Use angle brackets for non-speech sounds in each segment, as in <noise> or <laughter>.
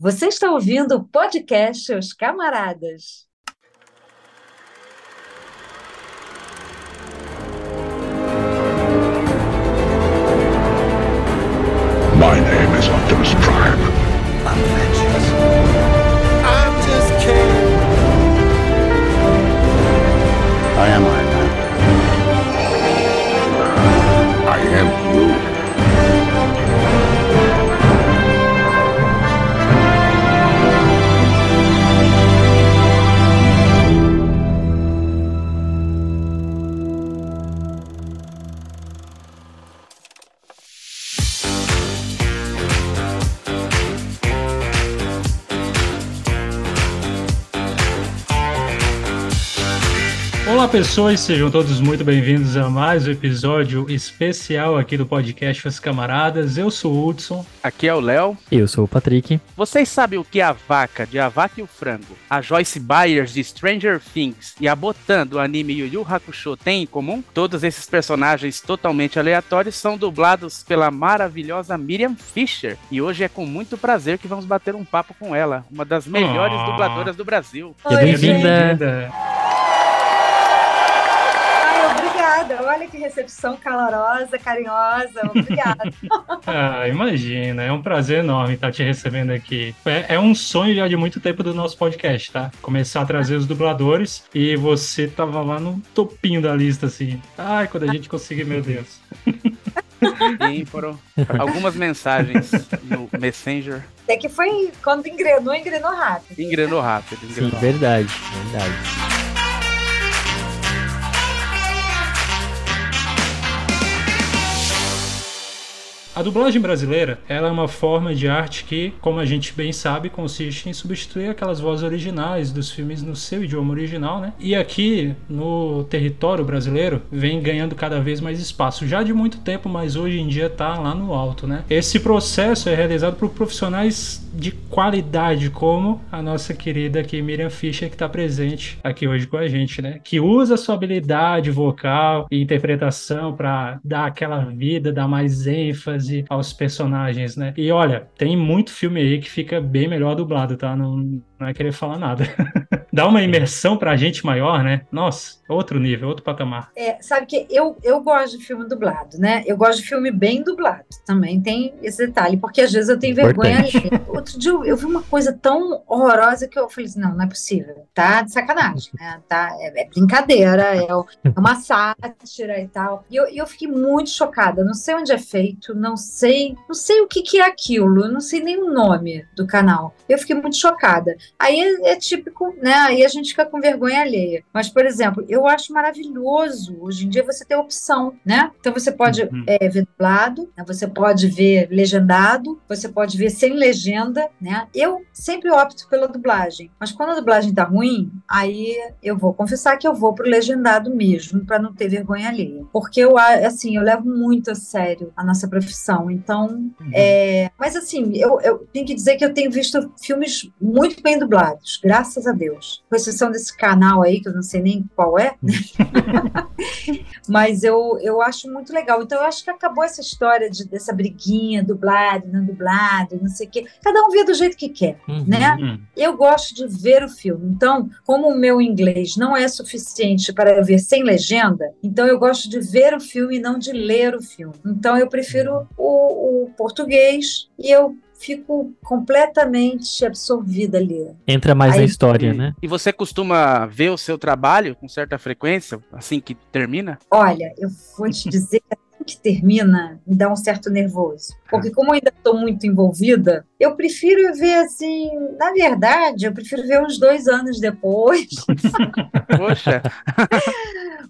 Você está ouvindo o podcast Os Camaradas. Olá pessoas, sejam todos muito bem-vindos a mais um episódio especial aqui do podcast Os Camaradas. Eu sou o Hudson. Aqui é o Léo. Eu sou o Patrick. Vocês sabem o que a vaca de A Vaca e o Frango, a Joyce Byers de Stranger Things e a Botan do anime Yu Yu Hakusho têm em comum? Todos esses personagens totalmente aleatórios são dublados pela maravilhosa Miriam Fisher. E hoje é com muito prazer que vamos bater um papo com ela, uma das melhores Ah. dubladoras do Brasil. Seja bem-vinda. Obrigada. Olha que recepção calorosa, carinhosa. Obrigada. <laughs> Ah, imagina, é um prazer enorme estar te recebendo aqui. É, é um sonho já de muito tempo do nosso podcast, tá? Começar a trazer os dubladores e você tava lá no topinho da lista, assim. Ai, quando a gente conseguir, meu Deus. <laughs> E foram algumas mensagens no Messenger. Até que foi quando engrenou, engrenou rápido. Engrenou rápido. Sim, Engrenou. verdade, verdade. A dublagem brasileira, ela é uma forma de arte que, como a gente bem sabe, consiste em substituir aquelas vozes originais dos filmes no seu idioma original, né? E aqui, no território brasileiro, vem ganhando cada vez mais espaço, já de muito tempo, mas hoje em dia tá lá no alto, né? Esse processo é realizado por profissionais de qualidade, como a nossa querida aqui Miriam Fischer, que está presente aqui hoje com a gente, né? Que usa sua habilidade vocal e interpretação para dar aquela vida, dar mais ênfase aos personagens, né? E olha, tem muito filme aí que fica bem melhor dublado, tá? Não, não é querer falar nada. <laughs> Dá uma imersão pra gente maior, né? Nossa, outro nível, outro patamar. É, sabe que eu, eu gosto de filme dublado, né? Eu gosto de filme bem dublado. Também tem esse detalhe, porque às vezes eu tenho vergonha Importante. Outro dia eu, eu vi uma coisa tão horrorosa que eu falei assim: não, não é possível. Tá de sacanagem, né? Tá, é, é brincadeira, é, é uma sátira e tal. E eu, eu fiquei muito chocada. Não sei onde é feito, não sei, não sei o que, que é aquilo, não sei nem o nome do canal. Eu fiquei muito chocada. Aí é, é típico, né? Aí a gente fica com vergonha alheia. Mas, por exemplo, eu acho maravilhoso hoje em dia você ter opção, né? Então você pode Uhum. é, ver dublado, né? você pode ver legendado, você pode ver sem legenda, né? Eu sempre opto pela dublagem, mas quando a dublagem tá ruim, aí eu vou confessar que eu vou pro legendado mesmo, para não ter vergonha alheia. Porque eu, assim, eu levo muito a sério a nossa profissão, então é, mas assim, eu, eu tenho que dizer que eu tenho visto filmes muito bem dublados, graças a Deus. Com exceção desse canal aí, que eu não sei nem qual é, né? <laughs> mas eu, eu acho muito legal. Então eu acho que acabou essa história de, dessa briguinha, dublado, não dublado, não sei o quê. Cada um vê do jeito que quer, Uhum. né? Hum. Eu gosto de ver o filme. Então, como o meu inglês não é suficiente para eu ver sem legenda, então eu gosto de ver o filme e não de ler o filme. Então, eu prefiro o, o português e eu fico completamente absorvida ali. Entra mais Aí- na história, né? E você costuma ver o seu trabalho com certa frequência, assim que termina? Olha, eu vou te dizer que assim que termina, me dá um certo nervoso. <laughs> Porque como eu ainda estou muito envolvida, eu prefiro ver assim, na verdade, eu prefiro ver uns dois anos depois. <laughs> Poxa,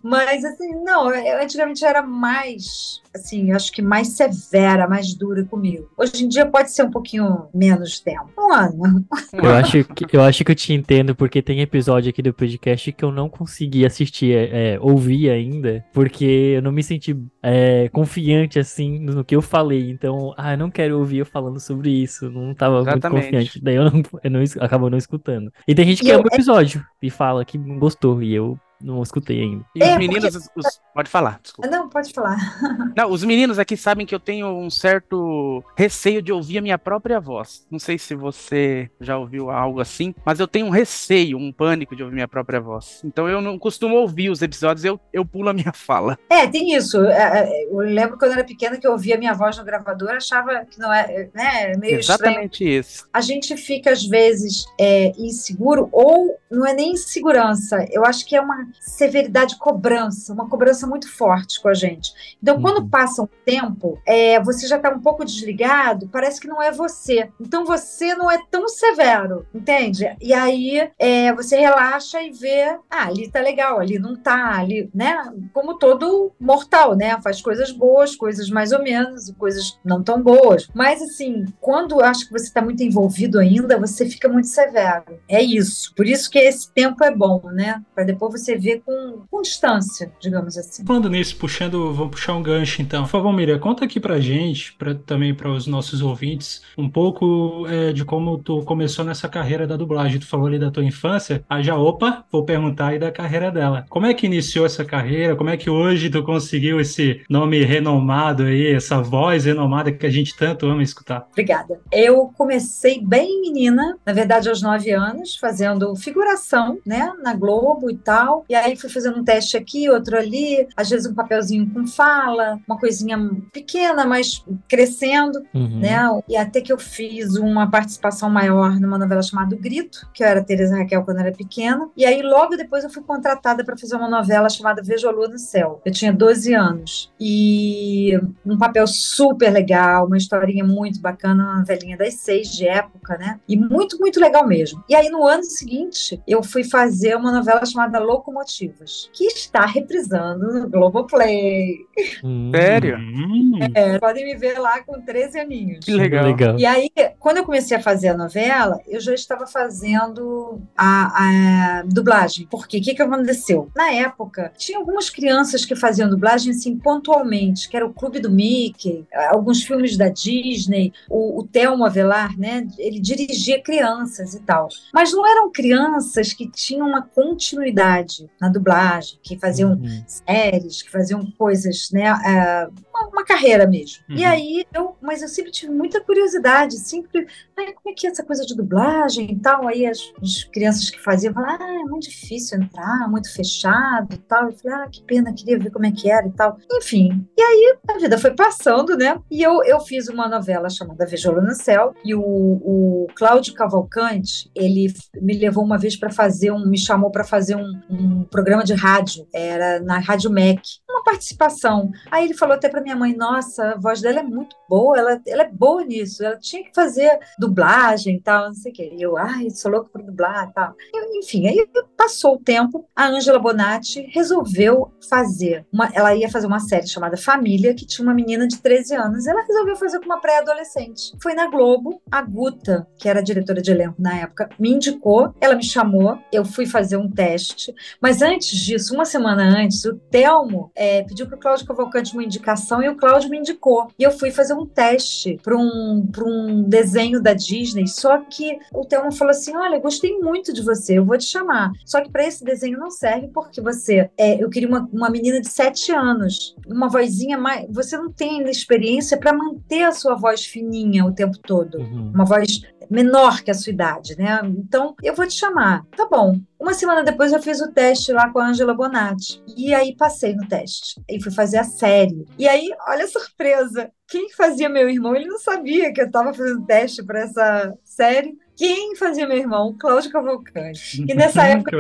Mas assim, não, eu antigamente era mais, assim, acho que mais severa, mais dura comigo. Hoje em dia pode ser um pouquinho menos tempo. Um ano. <laughs> Eu acho, que, eu acho que eu te entendo, porque tem episódio aqui do podcast que eu não consegui assistir, é, é, ouvir ainda, porque eu não me senti é, confiante, assim, no que eu falei. Então, ah, eu não quero ouvir eu falando sobre isso, não tava Exatamente. muito confiante. Daí eu não, eu não acabo não escutando. E tem gente que E eu- ama o episódio e fala que gostou, e eu não escutei ainda. E É, os meninos. os- os- Pode falar, desculpa. Não, pode falar. <laughs> Não, os meninos aqui sabem que eu tenho um certo receio de ouvir a minha própria voz. Não sei se você já ouviu algo assim, mas eu tenho um receio, um pânico de ouvir minha própria voz. Então eu não costumo ouvir os episódios, eu, eu pulo a minha <laughs> fala. É, tem isso. É, é, Eu lembro quando eu era pequena que eu ouvia minha voz no gravador, achava que não é, né, meio estranho. Exatamente isso. A gente fica, às vezes, é, inseguro, ou não é nem insegurança, eu acho que é uma severidade cobrança, uma cobrança muito forte com a gente. Então, Uhum. quando passa um tempo, é, você já está um pouco desligado, parece que não é você. Então, você não é tão severo, entende? E aí, é, você relaxa e vê, ah, ali tá legal, ali não tá, ali, né? Como todo mortal, né? Faz coisas boas, coisas mais ou menos, coisas não tão boas. Mas, assim, quando acho que você está muito envolvido ainda, você fica muito severo. É isso. Por isso que esse tempo é bom, né? Para depois você ver com, distância, digamos assim. Falando nisso, puxando, vamos puxar um gancho então. Por favor, Miriam, conta aqui pra gente, pra, também para os nossos ouvintes, um pouco é, de como tu começou nessa carreira da dublagem. Tu falou ali da tua infância, aí já, opa, vou perguntar aí da carreira dela. Como é que iniciou essa carreira? Como é que hoje tu conseguiu esse nome renomado aí, essa voz renomada que a gente tanto ama escutar? Obrigada. Eu comecei bem menina, na verdade aos nove anos, fazendo figuração, né, na Globo e tal. E aí fui fazendo um teste aqui, outro ali, às vezes um papelzinho com fala, uma coisinha pequena, mas crescendo, Uhum. né? E até que eu fiz uma participação maior numa novela chamada O Grito, que eu era Teresa Raquel quando era pequena. E aí logo depois eu fui contratada para fazer uma novela chamada Vejo a Lua no Céu. Eu tinha 12 anos. E um papel super legal, uma historinha muito bacana, uma novelinha das seis de época, né? E muito, muito legal mesmo. E aí no ano seguinte eu fui fazer uma novela chamada Locomotivas, que está reprisando no Globoplay. Hum, Sério? Hum, É, podem me ver lá com 13 aninhos. Que legal. legal. E aí, quando eu comecei a fazer a novela, eu já estava fazendo a, a dublagem. Porque o que, que aconteceu? Na época, tinha algumas crianças que faziam dublagem assim pontualmente, que era o Clube do Mickey, alguns filmes da Disney, o, o Thelmo Avelar, né? Ele dirigia crianças e tal. Mas não eram crianças que tinham uma continuidade na dublagem, que faziam Uhum. séries, que faziam coisas, né? é, uma, uma carreira mesmo. E Uhum. aí, eu, mas eu sempre tive muita curiosidade, sempre, ai, como é que é essa coisa de dublagem e tal? Aí as, as crianças que faziam falavam, ah, é muito difícil entrar, muito fechado e tal. Eu falei, ah, que pena, queria ver como é que era e tal. Enfim, e aí a vida foi passando, né? E eu, eu fiz uma novela chamada Vejolo no Céu, e o, o Cláudio Cavalcante, ele me levou uma vez para fazer um, me chamou para fazer um, um programa de rádio, era na Rádio MEC, uma participação. Aí ele falou até para minha mãe: Nossa, a voz dela é muito boa, ela, ela é boa nisso, ela tinha que fazer dublagem e tal, não sei o quê. E eu, ai, sou louca por dublar e tal. Enfim, aí passou o tempo, a Ângela Bonatti resolveu fazer, uma, ela ia fazer uma série chamada Família, que tinha uma menina de 13 anos, ela resolveu fazer com uma pré-adolescente. Foi na Globo, a Guta, que era diretora de elenco na época, me indicou, ela me chamou, eu fui fazer um teste, mas antes disso, uma semana antes, o Telmo é, pediu para o Cláudio Cavalcante uma indicação e o Cláudio me indicou. E eu fui fazer um teste para um, pra um desenho da Disney. Só que o Telmo falou assim: Olha, gostei muito de você, eu vou te chamar. Só que para esse desenho não serve porque você. É, eu queria uma, uma menina de 7 anos, uma vozinha mais. Você não tem ainda experiência para manter a sua voz fininha o tempo todo Uhum. uma voz menor que a sua idade, né? Então, eu vou te chamar. Tá bom. Uma semana depois eu fiz o teste lá com a Angela Bonatti. E aí passei no teste. E fui fazer a série. E aí, olha a surpresa. Quem fazia meu irmão, ele não sabia que eu estava fazendo teste para essa série. Quem fazia meu irmão? Cláudio Cavalcante. E nessa <laughs> época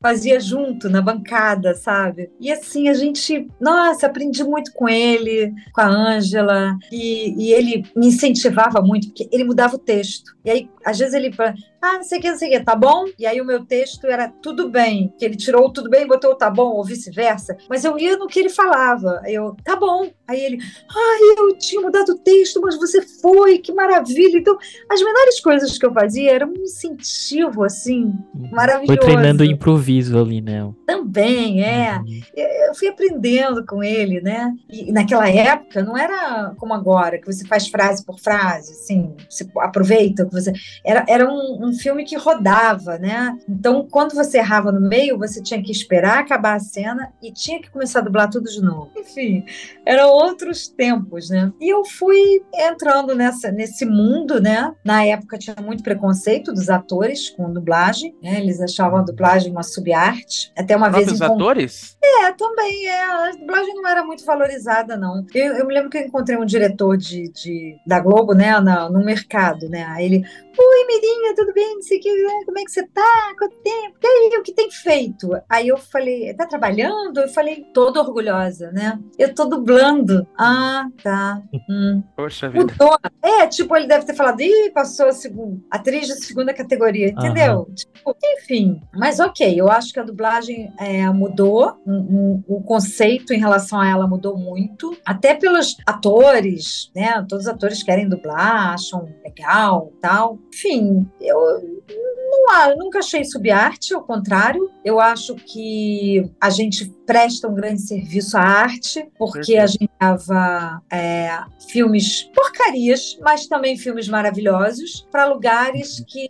fazia junto na bancada, sabe? E assim, a gente, nossa, aprendi muito com ele, com a Ângela, e, e ele me incentivava muito, porque ele mudava o texto. E aí, às vezes ele fala, ah, não sei o que, não sei o que, tá bom? E aí o meu texto era tudo bem, que ele tirou o tudo bem e botou o tá bom, ou vice-versa. Mas eu ia no que ele falava. Eu, tá bom. Aí ele, ai, eu tinha mudado o texto, mas você foi, que maravilha. Então, as menores coisas que eu fazia eram um incentivo, assim, Uhum. maravilhoso. Foi treinando improviso ali, né? Também, é. Uhum. Eu fui aprendendo com ele, né? E naquela época não era como agora, que você faz frase por frase, assim, você aproveita, você era, era um, um filme que rodava, né? Então, quando você errava no meio, você tinha que esperar acabar a cena e tinha que começar a dublar tudo de novo. Enfim, eram outros tempos, né? E eu fui entrando nessa, nesse mundo, né? Na época tinha muito preconceito dos atores com dublagem, né? Eles achavam a dublagem uma subarte. Até uma vez encontrei- atores? é, também é. A dublagem não era muito valorizada, não. Eu, eu me lembro que eu encontrei um diretor de, de- da Globo, né, na, no mercado, né? Ele, oi, Mirinha, tudo bem? Não sei o que, né? como é que você tá? Quanto tempo? E aí, o que tem feito? Aí eu falei, tá trabalhando? Eu falei, toda orgulhosa, né? Eu tô dublando. Ah, tá. Hum. Poxa vida. Mudou. É, tipo, ele deve ter falado, ih, passou a segunda, atriz de segunda categoria, entendeu? Tipo, enfim, mas ok, eu acho que a dublagem é, mudou, um- um- o conceito em relação a ela mudou muito, até pelos atores, né? Todos os atores querem dublar, acham legal tal. Enfim, eu não, a- nunca achei subarte, ao contrário, eu acho que a gente presta um grande serviço à arte, porque a gente dava é, filmes porcarias, mas também filmes maravilhosos, para lugares que,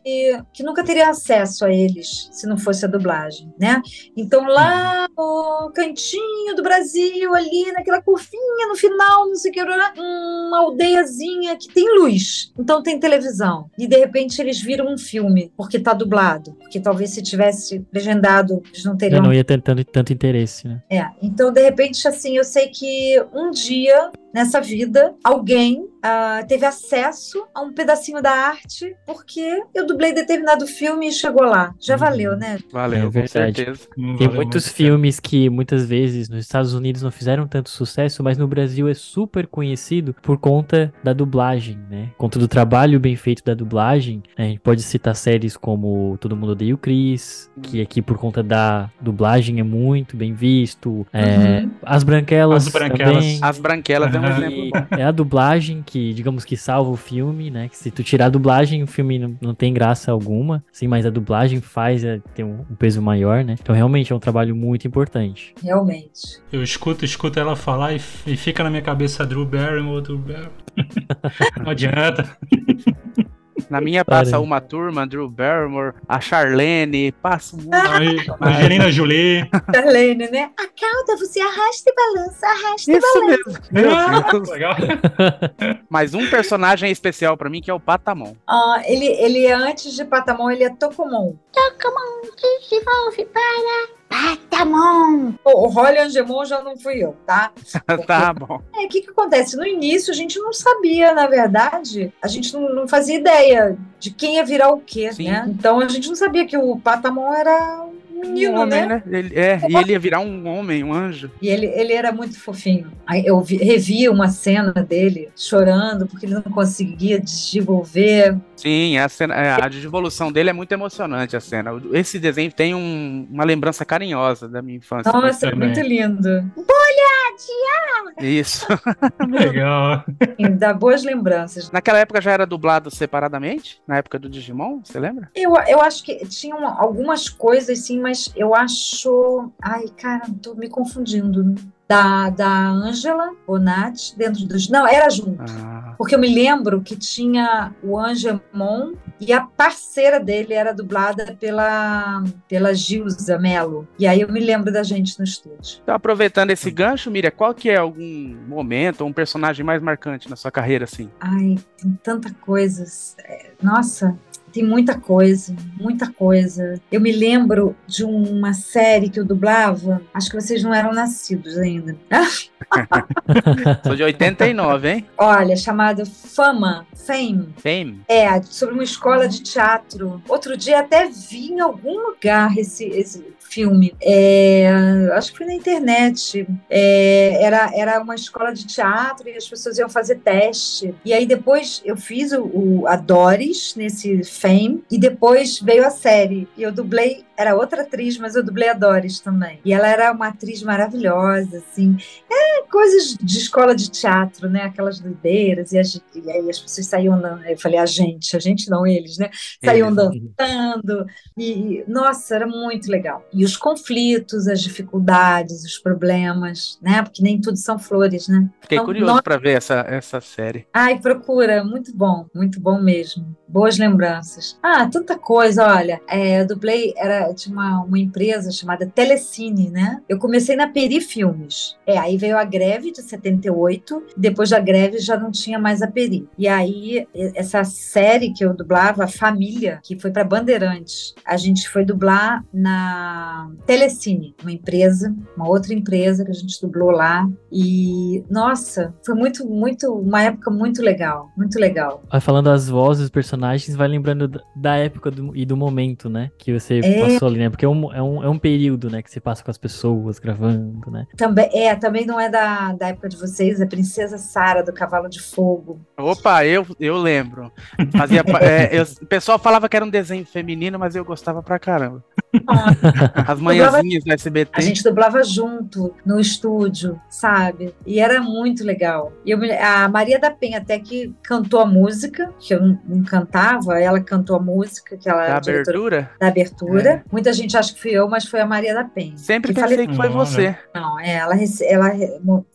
que nunca teria acesso a eles se não fosse a dublagem, né? Então lá no cantinho do Brasil, ali naquela curvinha no final, não sei o que, uma aldeiazinha que tem luz, então tem televisão. E de repente eles viram um filme, porque tá dublado, porque talvez se tivesse legendado, eles não Eu teriam não ia ter tanto, tanto interesse, né? é, então de repente, assim, eu sei que um dia nessa vida alguém ah, teve acesso a um pedacinho da arte porque eu dublei determinado filme e chegou lá. Já Uhum. valeu, né? Valeu, É com verdade. certeza. Não Tem vale muitos muito filmes que muitas vezes nos Estados Unidos não fizeram tanto sucesso, mas no Brasil é super conhecido por conta da dublagem, né? Por conta do trabalho bem feito da dublagem. né? A gente pode citar séries como Todo Mundo Odeia o Chris, que aqui por conta da dublagem é muito bem visto. É, Uhum. As Branquelas As Branquelas. também. As branquelas é um E bom. é a dublagem que, digamos que salva o filme, né? Que se tu tirar a dublagem, o filme não, não tem graça alguma. Sim, mas a dublagem faz é, ter um, um peso maior, né? Então realmente é um trabalho muito importante. Realmente. Eu escuto, escuto ela falar e, e fica na minha cabeça Drew Barrymore, Drew Barrymore. <laughs> Não adianta. <laughs> Na minha passa Para. uma turma, Drew Barrymore, a Charlene, passa um. Aí, Angelina Jolie. <laughs> Charlene, né? A cauda, você arrasta e balança, arrasta e Isso mesmo. Meu Ah, Deus. legal. <laughs> Mas um personagem especial pra mim que é o Patamon. Ah, ele, ele é antes de Patamon, ele é Tokumon. Tokumon, desenvolve para Patamon. O, Rolly Angemon já não fui eu, tá? <laughs> tá bom. É, o que que acontece? No início a gente não sabia, na verdade, a gente não, não fazia ideia de quem ia virar o quê, Sim. né? Então a gente não sabia que o Patamon era menino, um homem, né? Ele, é, e ele ia virar um homem, um anjo. E ele, ele era muito fofinho. Aí eu vi- revi uma cena dele chorando porque ele não conseguia desenvolver. Sim, a, cena, é, a devolução dele é muito emocionante, a cena. Esse desenho tem um- uma lembrança carinhosa da minha infância. Nossa, também. muito lindo. Isso. <laughs> Legal. E dá boas lembranças. Naquela época já era dublado separadamente? Na época do Digimon, você lembra? Eu, eu acho que tinham algumas coisas, sim, mas eu acho. Ai, cara, tô me confundindo. Da, da Angela Bonatti dentro dos. Não, era junto. Ah, Porque eu me lembro que tinha o Angemon e a parceira dele era dublada pela, pela Gilza Mello. E aí eu me lembro da gente no estúdio. então, aproveitando esse gancho, Miriam, qual que é algum momento ou um personagem mais marcante na sua carreira, assim? Ai, tem tanta coisa. É, Nossa, tem muita coisa, muita coisa. Eu me lembro de uma série que eu dublava, acho que vocês não eram nascidos ainda. <laughs> Sou de 89, hein? Olha, chamada Fama, Fame. Fame. É, sobre uma escola de teatro. Outro dia até vi em algum lugar esse, esse filme. É, acho que foi na internet. É, era, era uma escola de teatro e as pessoas iam fazer teste. E aí depois eu fiz o, o- a Doris nesse Fame e depois veio a série. E eu dublei era outra atriz, mas eu dublei a Doris também. E ela era uma atriz maravilhosa, assim. É coisas de escola de teatro, né? Aquelas doideiras. E, as, e aí as pessoas saíam. Eu falei, a gente, a gente não, eles, né? Saíam Eles. dançando. E, nossa, era muito legal. E os conflitos, as dificuldades, os problemas, né? Porque nem tudo são flores, né? Fiquei Então, curioso nós- pra ver essa, essa série. Ai, procura, muito bom, muito bom mesmo. Boas lembranças. Ah, tanta coisa, olha. É, eu dublei, era, tinha uma, uma empresa chamada Telecine, né? Eu comecei na Peri Filmes. É, aí veio a greve de 78, depois da greve já não tinha mais a Peri. E aí, essa série que eu dublava, Família, que foi para Bandeirantes, a gente foi dublar na Telecine, uma empresa, uma outra empresa que a gente dublou lá. E, nossa, foi muito, muito, uma época muito legal, muito legal. Vai falando as vozes dos personagens, vai lembrando da- da época do- e do momento, né? Que você É. passou ali, né? Porque é um, é, um, é um período, né? Que você passa com as pessoas gravando, né? Também, é, também não é da, da época de vocês, é Princesa Sara do Cavalo de Fogo. Opa, eu, eu lembro. Fazia, <laughs> é, eu- o pessoal falava que era um desenho feminino, mas eu gostava pra caramba. As manhãzinhas no SBT. A gente dublava junto no estúdio, sabe? E era muito legal. E eu a Maria da Penha até que cantou a música, que eu não, não cantava, ela cantou a música, que ela Da era a diretora abertura, da abertura. Muita gente acha que fui eu, mas foi a Maria da Penha. sempre Que pensei fale- que foi Não, você. Não, é, ela, ela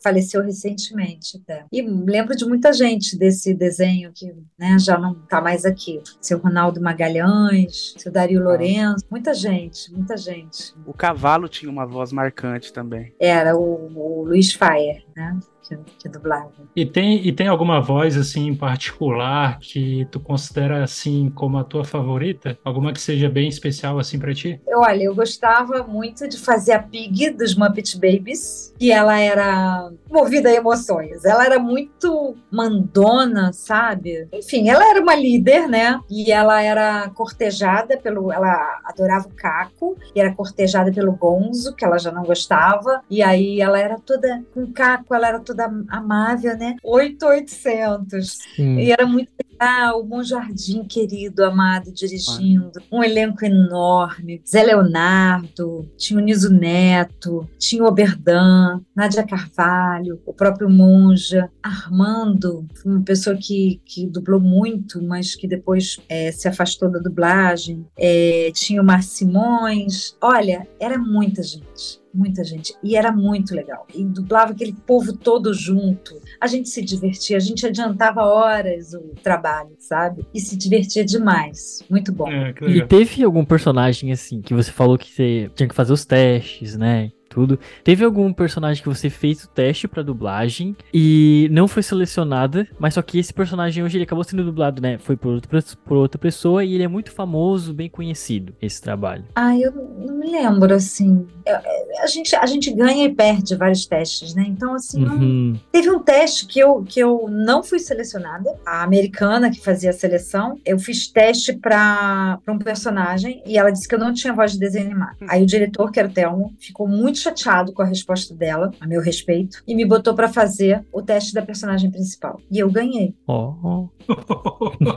faleceu recentemente até. E lembro de muita gente desse desenho que né, já não está mais aqui. Seu Ronaldo Magalhães, seu Dario Lourenço, muita gente, muita gente. O cavalo tinha uma voz marcante também. Era o, o Luiz Fire, né? Que, que dublava. E tem, e tem alguma voz assim em particular que tu considera assim como a tua favorita? Alguma que seja bem especial assim pra ti? Olha, eu gostava muito de fazer a Pig dos Muppet Babies, que ela era movida a emoções. Ela era muito mandona, sabe? Enfim, ela era uma líder, né? E ela era cortejada pelo. Ela adorava o Caco, e era cortejada pelo Gonzo, que ela já não gostava. E aí ela era toda. Com o Caco, ela era toda amável, né? 8800. Sim. E era muito legal, o Bom Jardim querido, amado, dirigindo. Um elenco enorme. Zé Leonardo, tinha o Niso Neto, tinha o Oberdan, Nádia Carvalho, o próprio Monja, Armando, uma pessoa que, que dublou muito, mas que depois eh, se afastou da dublagem. Eh, tinha o Mar Simões. Olha, era muita gente. Muita gente. E era muito legal. E dublava aquele povo todo junto. A gente se divertia, a gente adiantava horas o trabalho, sabe? E se divertia demais. Muito bom. É, E teve algum personagem, assim, que você falou que você tinha que fazer os testes, né? Tudo. Teve algum personagem que você fez o teste pra dublagem e não foi selecionada, mas só que esse personagem hoje ele acabou sendo dublado, né? Foi por outra, por outra pessoa e ele é muito famoso, bem conhecido, esse trabalho. Ah, eu não me lembro, assim. Eu- a, gente, a gente ganha e perde vários testes, né? Então, assim, não- Uhum. Teve um teste que eu, que eu não fui selecionada. A americana que fazia a seleção, eu fiz teste para um personagem e ela disse que eu não tinha voz de desenho animado. Aí o diretor, que era o Telmo, ficou muito chateado com a resposta dela, a meu respeito, e me botou para fazer o teste da personagem principal. E eu ganhei. Ó. <laughs>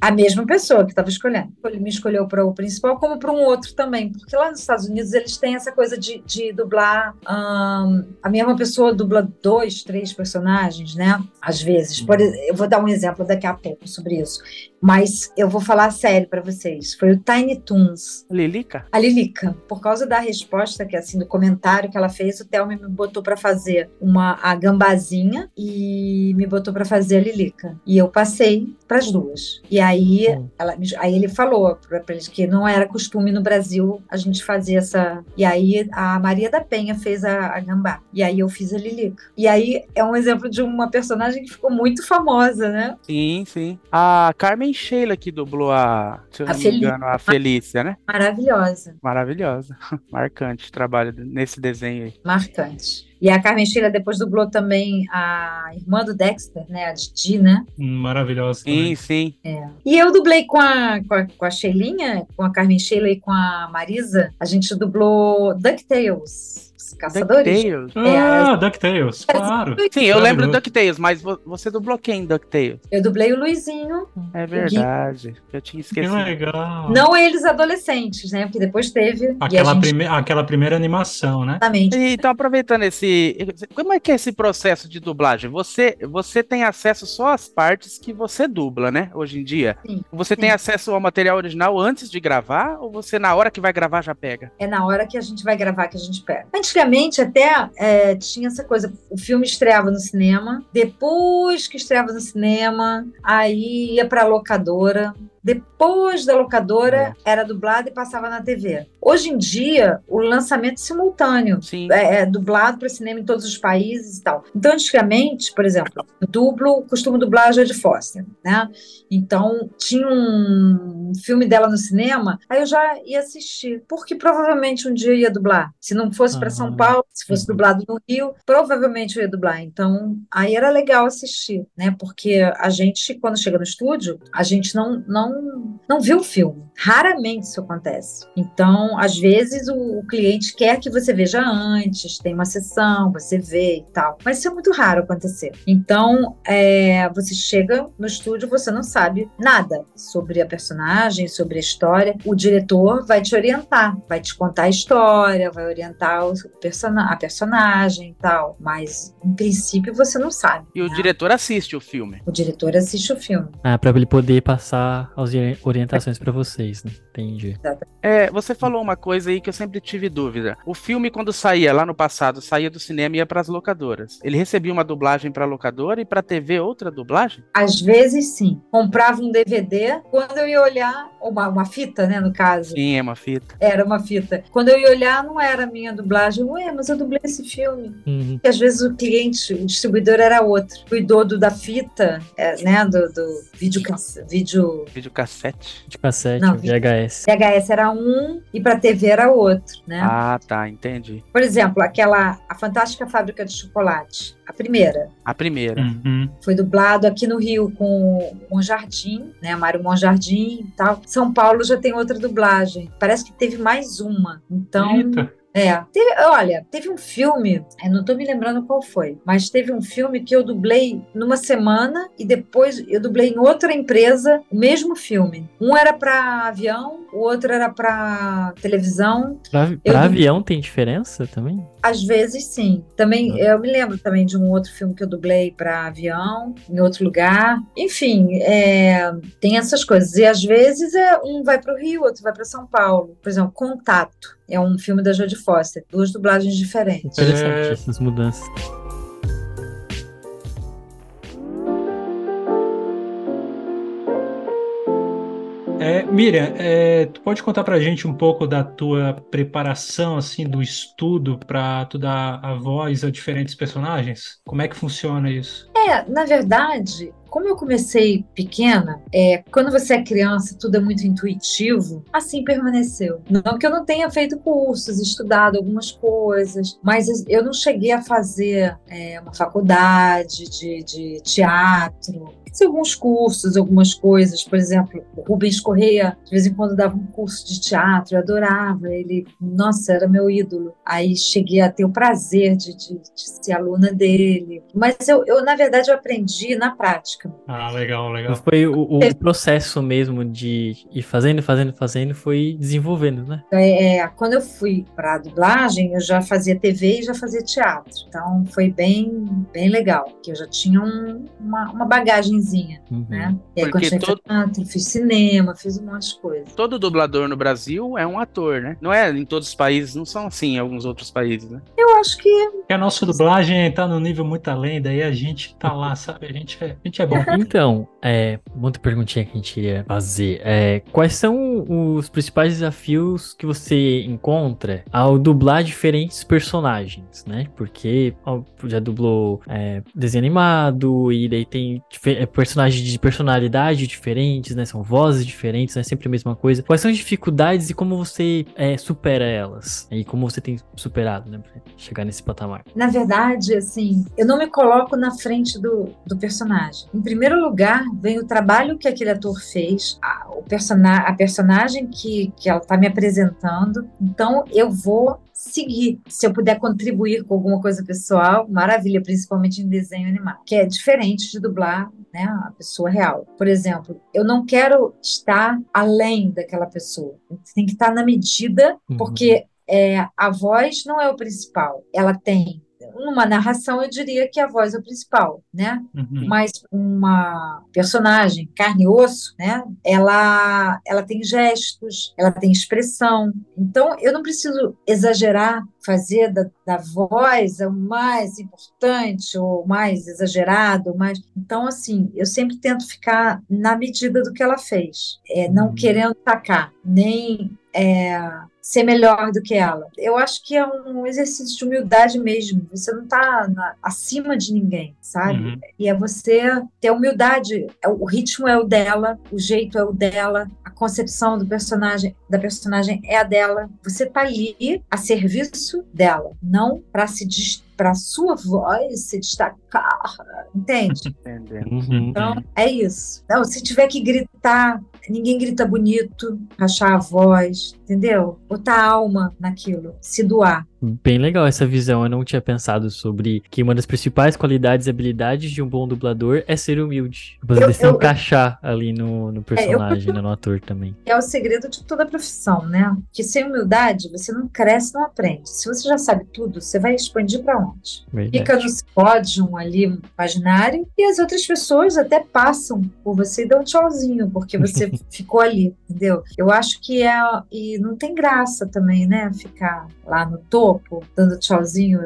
A mesma pessoa que estava escolhendo. Ele me escolheu para o principal, como para um outro também. Porque lá nos Estados Unidos eles têm essa coisa de, de dublar. ahn, a mesma pessoa dubla dois, três personagens, né? Às vezes. Por ex- eu vou dar um exemplo daqui a pouco sobre isso. Mas eu vou falar sério para vocês. Foi o Tiny Toons. Lilica? A Lilica, por causa da resposta, que assim, do comentário que ela fez, o Thelma me botou para fazer uma a gambazinha e me botou para fazer a Lilica. E eu passei para as duas. E aí, Hum. ela, aí ele falou para eles que não era costume no Brasil a gente fazer essa. E aí a Maria da Penha fez a, a gambá. E aí eu fiz a Lilica. E aí é um exemplo de uma personagem que ficou muito famosa, né? Sim, sim. A Carmen Sheila que dublou a, se eu A não me Felícia. engano, a Felícia, né? Maravilhosa, Maravilhosa. <laughs> Marcante trabalho nesse desenho aí. marcante. E a Carmen Sheila depois dublou também a irmã do Dexter, né? A Didi, né? Maravilhosa. Sim, também. sim. E eu dublei com a, com a, com a Sheilinha, com a Carmen Sheila e com a Marisa. A gente dublou DuckTales. DuckTales, Caçadores. DuckTales. Ah, DuckTales, claro. Sim, eu lembro do. DuckTales, mas vo- você dublou quem em DuckTales? Eu dublei o Luizinho, É verdade. Eu tinha Que esquecido. legal. não eles adolescentes, né? Porque depois teve. a Aquela, gente, prime... Aquela primeira animação, né? Exatamente. E, Então, aproveitando esse. Como é que é esse processo de dublagem? Você, você tem acesso só às partes que você dubla, né? Hoje em dia? Sim, Você tem sim. acesso ao material original antes de gravar? Ou você, na hora que vai gravar, já pega? É na hora que a gente vai gravar que a gente pega. Antigamente, até é, tinha essa coisa: o filme estreava no cinema, depois que estreava no cinema, aí ia pra locadora. Depois da locadora, era dublado e passava na TV. Hoje em dia, o lançamento é simultâneo. Sim. É, é dublado para cinema em todos os países e tal. Então, antigamente, por exemplo, eu dublo, costumo dublar a Jodie Foster, né? Então, tinha um filme dela no cinema, aí eu já ia assistir, porque provavelmente um dia eu ia dublar. Se não fosse para São Ah. Paulo, se fosse Uhum. dublado no Rio, provavelmente eu ia dublar. Então, aí era legal assistir, né? Porque a gente, quando chega no estúdio, a gente não, não, não viu o filme. Raramente isso acontece. Então, às vezes, o, o cliente quer que você veja antes, tem uma sessão, você vê e tal. Mas isso é muito raro acontecer. Então, é, você chega no estúdio, você não sabe nada sobre a personagem, sobre a história. O diretor vai te orientar, vai te contar a história, vai orientar o persona a personagem e tal. Mas, em princípio, você não sabe. E o né? diretor assiste o filme. O diretor assiste o filme. Ah, pra ele poder passar as ori- orientações pra vocês, né? Entendi. É, você falou uma coisa aí que eu sempre tive dúvida. O filme, quando saía lá no passado, saía do cinema e ia pras locadoras. Ele recebia uma dublagem pra locadora e pra TV outra dublagem? Às vezes, sim. Comprava um DVD, quando eu ia olhar, uma, uma fita, né, no caso. Sim, é uma fita. Era uma fita. Quando eu ia olhar, não era a minha dublagem. Ué, mas eu dublei esse filme. Uhum. E às vezes o cliente, o distribuidor era outro. Cuidou do, da fita, é, né, do, do vídeo, vídeo Videocassete. De cassete, Não, VHS. VHS era um e para TV era outro, né? Ah, tá, entendi. Por exemplo, aquela A Fantástica Fábrica de Chocolate, a primeira, A primeira. Uhum. foi dublado aqui no Rio com o Monjardim, né, Mário Monjardim e tal. São Paulo já tem outra dublagem. Parece que teve mais uma. Então, Eita. É, teve- olha, teve um filme, eu não tô me lembrando qual foi, mas teve um filme que eu dublei numa semana e depois eu dublei em outra empresa o mesmo filme. Um era para avião, o outro era para televisão. Pra, avião tem diferença também? Às vezes sim. Também Uhum. eu me lembro também de um outro filme que eu dublei para avião, em outro lugar. Enfim, é, tem essas coisas. E às vezes é um vai para o Rio, outro vai para São Paulo. Por exemplo, Contato é um filme da Jodie Foster, duas dublagens diferentes. Interessante É. essas mudanças. É, Miriam, é, tu pode contar pra gente um pouco da tua preparação, assim, do estudo pra tu dar a voz a diferentes personagens? Como é que funciona isso? É, na verdade, como eu comecei pequena, é, quando você é criança, tudo é muito intuitivo, assim permaneceu. Não que eu não tenha feito cursos, estudado algumas coisas, mas eu não cheguei a fazer é, uma faculdade de, de teatro. Fiz alguns cursos, algumas coisas, por exemplo, o Rubens Correia, de vez em quando dava um curso de teatro, eu adorava, ele, nossa, era meu ídolo. Aí cheguei a ter o prazer de, de, de ser aluna dele. Mas eu, eu, na verdade, eu aprendi na prática. Ah, legal, legal. Foi o, o processo mesmo de ir fazendo, fazendo, fazendo, foi desenvolvendo, né? É, quando eu fui para a dublagem, eu já fazia TV e já fazia teatro. Então foi bem, bem legal, que eu já tinha um, uma, uma Uhum. né? E aí Porque continuei todo- teatro, fiz cinema, fiz um monte de coisa. Todo dublador no Brasil é um ator, né? Não é em todos os países, não são assim em alguns outros países, né? Eu acho que Porque a nossa dublagem tá num nível muito além, daí a gente tá lá, sabe? A gente é, a gente é bom. <laughs> Então, é, muita perguntinha que a gente iria fazer. É, quais são os principais desafios que você encontra ao dublar diferentes personagens, né? Porque ó, já dublou é, desenho animado e daí tem é, personagens de personalidade diferentes, né? São vozes diferentes, é sempre a mesma coisa. Quais são as dificuldades e como você é, supera elas? E como você tem superado, né? Pra chegar nesse patamar. Na verdade, assim, eu não me coloco na frente do, do personagem. Em primeiro lugar, vem o trabalho que aquele ator fez, a, o persona, a personagem que, que ela está me apresentando. Então, eu vou seguir. Se eu puder contribuir com alguma coisa pessoal, maravilha, principalmente em desenho animado, que é diferente de dublar né, a pessoa real. Por exemplo, eu não quero estar além daquela pessoa. Tem que estar na medida, porque é, a voz não é o principal. Ela tem numa narração eu diria que a voz é o principal, né? Uhum. Mas uma personagem carne e osso, né? Ela ela tem gestos, ela tem expressão. Então eu não preciso exagerar, fazer da, da voz o mais importante ou mais exagerado, mais. Então assim eu sempre tento ficar na medida do que ela fez, é, não Uhum. querendo tacar nem é, ser melhor do que ela. Eu acho que é um exercício de humildade mesmo. Você não está acima de ninguém, sabe? Uhum. E é você ter humildade. É, O ritmo é o dela, o jeito é o dela, a concepção do personagem da personagem é a dela. Você tá ali a serviço dela, não para se para sua voz se destacar, entende? Entendendo. Uhum. Então, é isso. Não, se tiver que gritar, ninguém grita bonito, rachar a voz, entendeu? Botar alma naquilo, se doar. Bem legal essa visão. Eu não tinha pensado sobre que uma das principais qualidades e habilidades de um bom dublador é ser humilde. Você Eu- se eu- encaixar ali no, no personagem, né, no ator também. É o segredo de toda a profissão, né? Que sem humildade você não cresce, não aprende. Se você já sabe tudo, você vai expandir para onde? Verdade. Fica no pódio ali imaginário e as outras pessoas até passam por você e dão um tchauzinho, porque você <laughs> ficou ali, entendeu? Eu acho que é. E não tem graça também, né? Ficar lá no topo, dando tchauzinho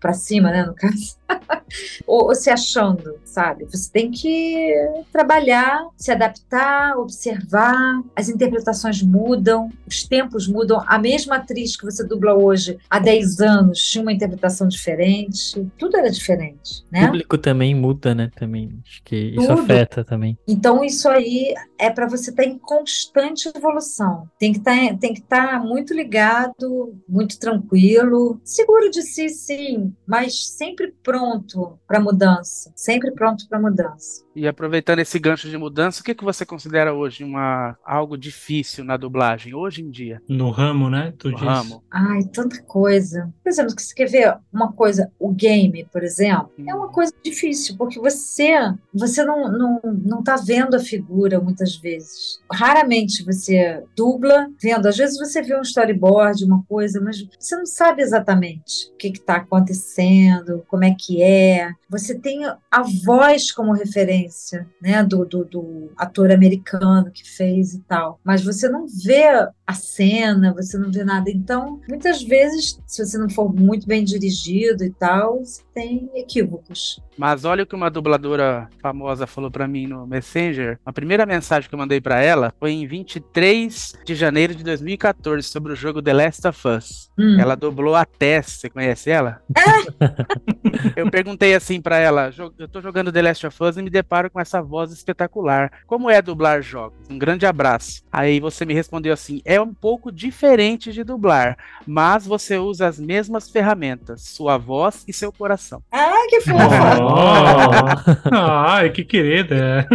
pra cima, né? No caso. <laughs> ou, ou se achando, sabe? Você tem que trabalhar, se adaptar, observar. As interpretações mudam, os tempos mudam. A mesma atriz que você dubla hoje, há 10 anos, tinha uma interpretação diferente. Tudo era diferente, O né? público também muda, né? Também. Acho que isso Tudo. afeta também. Então, isso aí é para você estar em constante evolução. Tem que estar tem que estar muito ligado, muito tranquilo, seguro de si, sim, mas sempre pronto para mudança. Sempre pronto para mudança. E aproveitando esse gancho de mudança, o que, que você considera hoje uma, algo difícil na dublagem, hoje em dia? No ramo, né? Tu No diz. ramo. Ai, tanta coisa. Por exemplo, você quer ver uma coisa, o game, por exemplo, é uma coisa difícil, porque você você não, não, não tá vendo a figura muitas vezes. Raramente você dubla vendo. Às vezes você vê um storyboard, uma coisa, mas você não sabe exatamente o que está acontecendo, como é que é. Você tem a voz como referência, né, do, do, do ator americano que fez e tal, mas você não vê a cena, você não vê nada. Então, muitas vezes, se você não for muito bem dirigido e tal, você tem equívocos. Mas olha o que uma dubladora famosa falou pra mim no Messenger. A primeira mensagem que eu mandei pra ela foi em 23 de janeiro de 2014 sobre o jogo The Last of Us. Hum. Ela dublou a Tess, você conhece ela? <laughs> eu perguntei assim pra ela, "Jo- eu tô jogando The Last of Us e me deparo com essa voz espetacular. Como é dublar jogos? Um grande abraço. Aí você me respondeu assim, é um pouco diferente de dublar, mas você usa as mesmas ferramentas, sua voz e seu coração. Ah, que <laughs> fofa! Oh, Ai, que querida.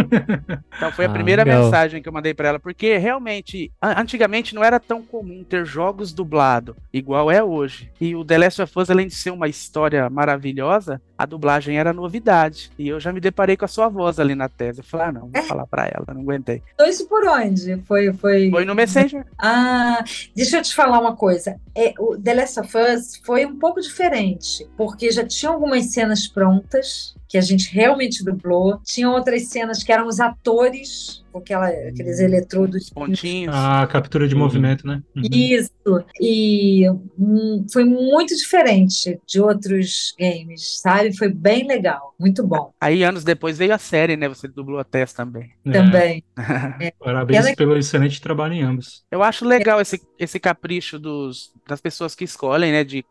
Então foi a Ah, primeira legal. mensagem que eu mandei pra ela, porque realmente, antigamente não era tão comum ter jogos dublado, igual é hoje. E o The Last of Us, além de ser uma história maravilhosa, a dublagem era novidade. E eu já me deparei com a sua voz ali na tese. Eu falei, ah, não, vou falar pra ela, não aguentei. Então, isso por onde? Foi, foi... Foi no Messenger. Ah, deixa eu te falar uma coisa. É, o The Last of Us foi um pouco diferente, porque já tinha algumas cenas prontas que a gente realmente dublou. Tinha outras cenas que eram os atores, com aquela, aqueles eletrodos. Pontinhos. A captura de Uhum. movimento, né? Uhum. Isso. E hum, foi muito diferente de outros games, sabe? Foi bem legal, muito bom Aí anos depois veio a série, né? Você dublou a Tess também. É, também. <laughs> Parabéns Ela- pelo excelente trabalho em ambos. Eu acho legal esse, esse capricho dos, das pessoas que escolhem, né? De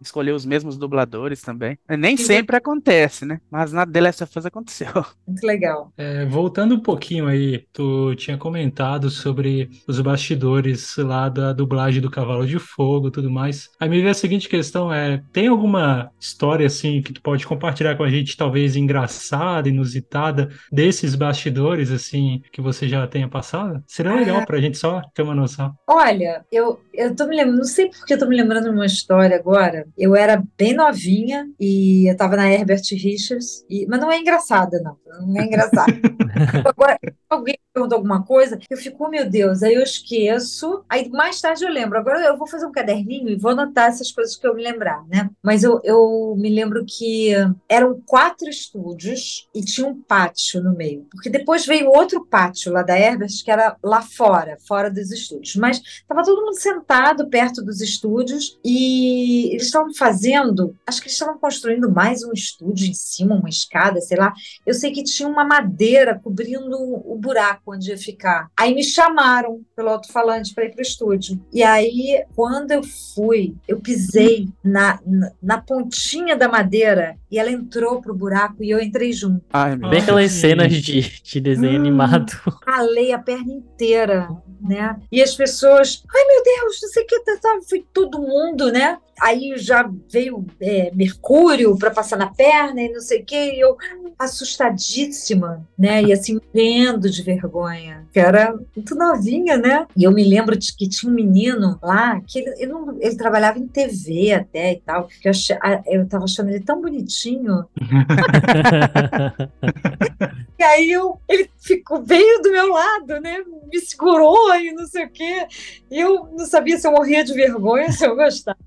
escolher os mesmos dubladores também. Nem Sim. sempre acontece, né? Mas na The Last of Us aconteceu. <laughs> Muito legal. É, voltando um pouquinho aí tu tinha comentado sobre os bastidores lá da dublagem do Cavalo de Fogo e tudo mais. Aí me veio a seguinte questão, é, tem alguma história, assim, que tu pode compartilhar com a gente, talvez engraçada, inusitada, desses bastidores, assim, que você já tenha passado? Seria legal pra gente só ter uma noção. Olha, eu, eu tô me lembrando, não sei porque eu tô me lembrando de uma história agora. Eu era bem novinha e eu tava na Herbert Richards, e, mas não é engraçada, não. Não é engraçado. <laughs> agora, alguém perguntou alguma coisa, eu fico, oh, meu Deus, aí eu esqueço, aí mais tarde eu lembro. Agora eu vou fazer um caderninho e vou anotar essas coisas que eu me lembrar, né? Mas eu, eu me lembro que eram quatro estúdios e tinha um pátio no meio. Porque depois veio outro pátio lá da Herbert, que era lá fora, fora dos estúdios. Mas estava todo mundo sentado perto dos estúdios e eles estavam fazendo, acho que eles estavam construindo mais um estúdio em cima, uma escada, sei lá. Eu sei que tinha uma madeira cobrindo o buraco onde ia ficar. Aí me chamaram pelo alto-falante para ir para o estúdio. E aí, quando eu fui, eu pisei na, na, na, pontinha da madeira e ela entrou pro buraco e eu entrei junto. Ai, Bem aquelas cenas de, de desenho hum, animado. Ralei a perna inteira, né? E as pessoas, ai meu Deus, não sei o que, tá, tá, foi todo mundo, né? Aí já veio é, mercúrio para passar na perna e não sei o que, e eu assustadíssima, né? E assim, vendo de vergonha, que era muito novinha, né? E eu me lembro de que tinha um menino lá, que ele, ele, não, ele trabalhava em TV até e tal, que eu, achei, eu tava achando ele tão bonitinho. <laughs> e aí eu, ele ficou, veio do meu lado, né? Me segurou e não sei o quê. E eu não sabia se eu morria de vergonha, se eu gostava.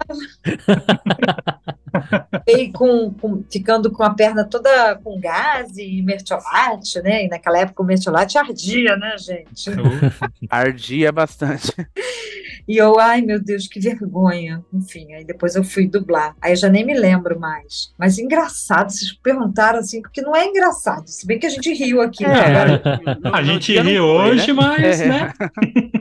<laughs> e com, com, ficando com a perna toda com gás e mertiolate, né? E naquela época o mertiolate ardia, né, gente? ardia bastante. <laughs> E eu, ai meu Deus, que vergonha. Enfim, aí depois eu fui dublar. Aí eu já nem me lembro mais. Mas engraçado, vocês perguntaram assim, porque não é engraçado. Se bem que a gente riu aqui. Né? É. Né? Agora, a gente riu hoje, né? mas, é. né? <laughs>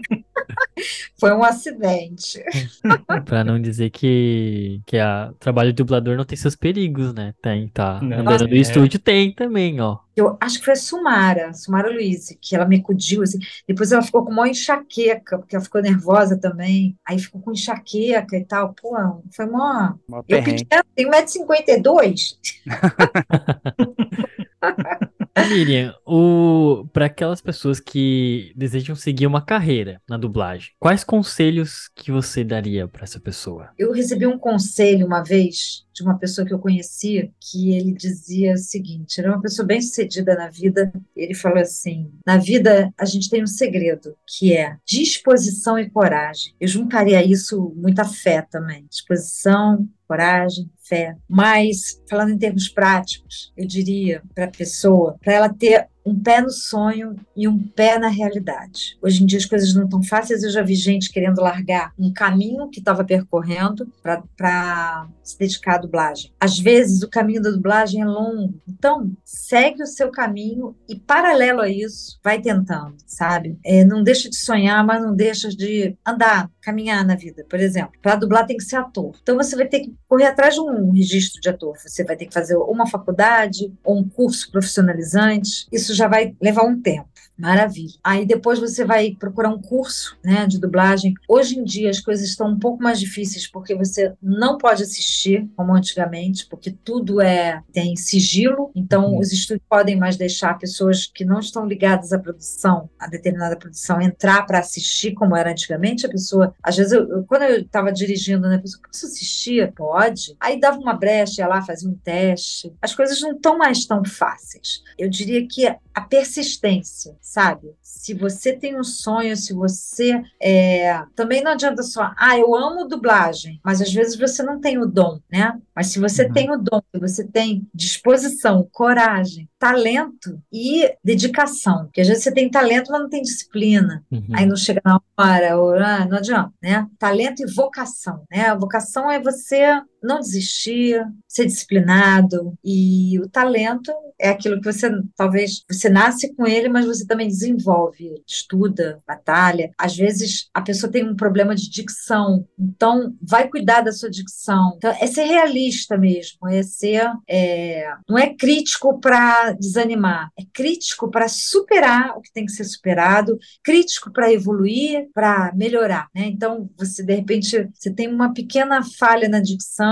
Foi um acidente. <laughs> pra não dizer que, que o trabalho de dublador não tem seus perigos, né? Tem, tá. Não, Andando no é. estúdio tem também, ó. Eu acho que foi a Sumara, Sumara Luiz, que ela me acudiu, assim. Depois ela ficou com uma enxaqueca, porque ela ficou nervosa também. Aí ficou com enxaqueca e tal. Pô, foi mó. eu pedi, tem 1,52m. <laughs> <laughs> Miriam, o... para aquelas pessoas que desejam seguir uma carreira na dublagem, quais conselhos que você daria para essa pessoa? Eu recebi um conselho uma vez de uma pessoa que eu conhecia, que ele dizia o seguinte: era uma pessoa bem sucedida na vida. Ele falou assim: na vida a gente tem um segredo, que é disposição e coragem. Eu juntaria isso muita fé também. Disposição, coragem, fé. Mas, falando em termos práticos, eu diria para a pessoa, para ela ter um pé no sonho e um pé na realidade. Hoje em dia as coisas não estão fáceis, eu já vi gente querendo largar um caminho que estava percorrendo para se dedicar à dublagem. Às vezes o caminho da dublagem é longo, então segue o seu caminho e paralelo a isso, vai tentando, sabe? É, não deixa de sonhar, mas não deixa de andar, caminhar na vida. Por exemplo, para dublar tem que ser ator. Então você vai ter que correr atrás de um registro de ator. Você vai ter que fazer uma faculdade ou um curso profissionalizante. Isso já vai levar um tempo. Maravilha. Aí depois você vai procurar um curso, né, de dublagem. Hoje em dia as coisas estão um pouco mais difíceis porque você não pode assistir como antigamente, porque tudo é tem sigilo. Então uhum. os estúdios podem mais deixar pessoas que não estão ligadas à produção, a determinada produção, entrar para assistir como era antigamente. A pessoa, às vezes, eu, eu, quando eu estava dirigindo, né, a pessoa posso assistir? Pode. Aí dava uma brecha, ia lá fazia um teste. As coisas não estão mais tão fáceis. Eu diria que a persistência sabe? Se você tem um sonho, se você. É... Também não adianta só, ah, eu amo dublagem, mas às vezes você não tem o dom, né? Mas se você uhum. tem o dom, se você tem disposição, coragem, talento e dedicação, porque às vezes você tem talento, mas não tem disciplina, uhum. aí não chega na hora, ou, ah, não adianta, né? Talento e vocação, né? A vocação é você não desistir, ser disciplinado e o talento é aquilo que você talvez você nasce com ele, mas você também desenvolve, estuda, batalha. Às vezes a pessoa tem um problema de dicção, então vai cuidar da sua dicção. Então é ser realista mesmo, é ser é, não é crítico para desanimar, é crítico para superar o que tem que ser superado, crítico para evoluir, para melhorar. Né? Então você de repente você tem uma pequena falha na dicção,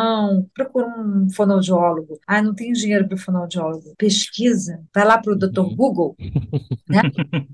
procura um fonoaudiólogo. Ah, não tenho dinheiro para o fonoaudiólogo. Pesquisa, vai lá para o Dr. Google, <laughs> né?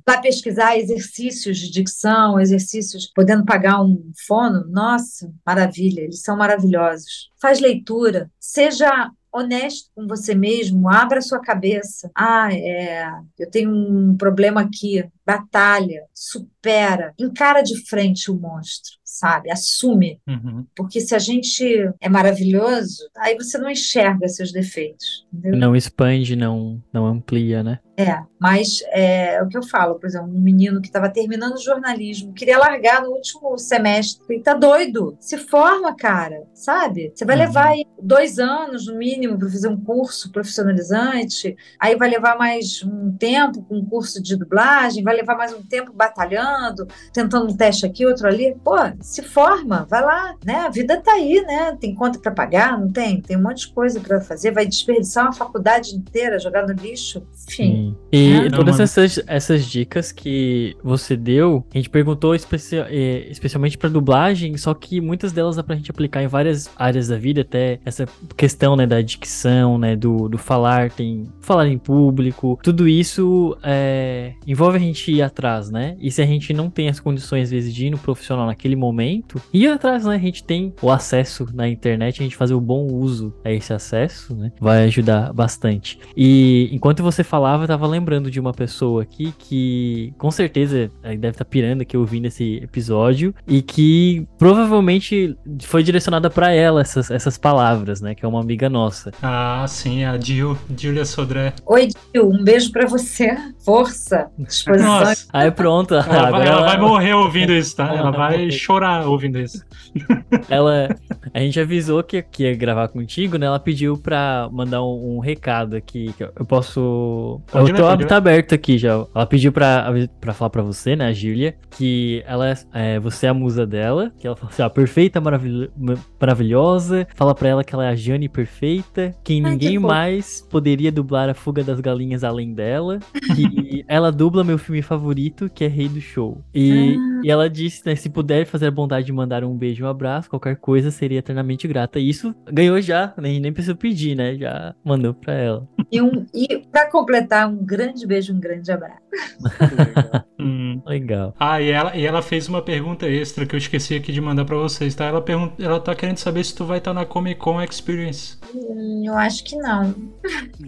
vai pesquisar exercícios de dicção, exercícios, podendo pagar um fono. Nossa, maravilha, eles são maravilhosos. Faz leitura, seja honesto com você mesmo, abra sua cabeça. Ah, é, eu tenho um problema aqui. Batalha, supera, encara de frente o monstro sabe? Assume. Uhum. Porque se a gente é maravilhoso, aí você não enxerga seus defeitos. Entendeu? Não expande, não, não amplia, né? É, mas é, o que eu falo, por exemplo, um menino que estava terminando jornalismo, queria largar no último semestre, ele tá doido, se forma, cara, sabe? Você vai Uhum. levar aí dois anos, no mínimo, para fazer um curso profissionalizante, aí vai levar mais um tempo com um curso de dublagem, vai levar mais um tempo batalhando, tentando um teste aqui, outro ali. Pô, se forma, vai lá, né? A vida tá aí, né? Tem conta para pagar, não tem? Tem um monte de coisa para fazer, vai desperdiçar uma faculdade inteira, jogar no lixo, enfim. Sim. E É. todas Não, essas, essas dicas que você deu, a gente perguntou especi- eh, especialmente pra dublagem, só que muitas delas dá pra gente aplicar em várias áreas da vida, até essa questão, né, da dicção, né, do, do falar, tem falar em público, tudo isso é, envolve a gente ir atrás, né? E se a gente não tem as condições, às vezes, de ir no profissional naquele momento, ir atrás, né? A gente tem o acesso na internet, a gente fazer o bom uso a esse acesso, né? Vai ajudar bastante. E enquanto você falava, eu tava lembrando de uma pessoa aqui que com certeza deve estar pirando aqui ouvindo esse episódio e que provavelmente foi direcionada pra ela essas, essas palavras, né? Que é uma amiga nossa. Ah, sim, a Jill, Julia Sodré. Oi, Gil, um beijo pra você. Força, disposição. Nossa, Aí pronto, ela, vai, ela ela- vai morrer ouvindo isso, tá? Ela vai chorar ouvindo isso. <laughs> Ela, a gente avisou que, que ia gravar contigo, né? Ela pediu pra mandar um, um recado aqui. que eu posso. Pode eu ler, tô ler. tá aberto aqui já. Ela pediu pra, pra falar pra você, né, a Gília, que ela é, é, você é a musa dela. Que ela fala assim, ó, perfeita, maravil- ma- maravilhosa. Fala pra ela que ela é a Jane perfeita. Que Ai, que ninguém fofo. mais poderia dublar a fuga das galinhas além dela. Que <laughs> ela dubla meu filme favorito, que é Rei do Show. E, e ela disse, né, se puder fazer a bondade de mandar um beijo e um abraço, qualquer coisa seria eternamente grata. E isso ganhou já, nem, nem precisa pedir, né? Já mandou pra ela. E, um, e para completar, um grande beijo, um grande abraço. <laughs> Hum. Legal. Ah, e ela, e ela fez uma pergunta extra que eu esqueci aqui de mandar pra vocês, tá? Ela, pergun ela tá querendo saber se tu vai estar na Comic Con Experience. Hum, eu acho que não.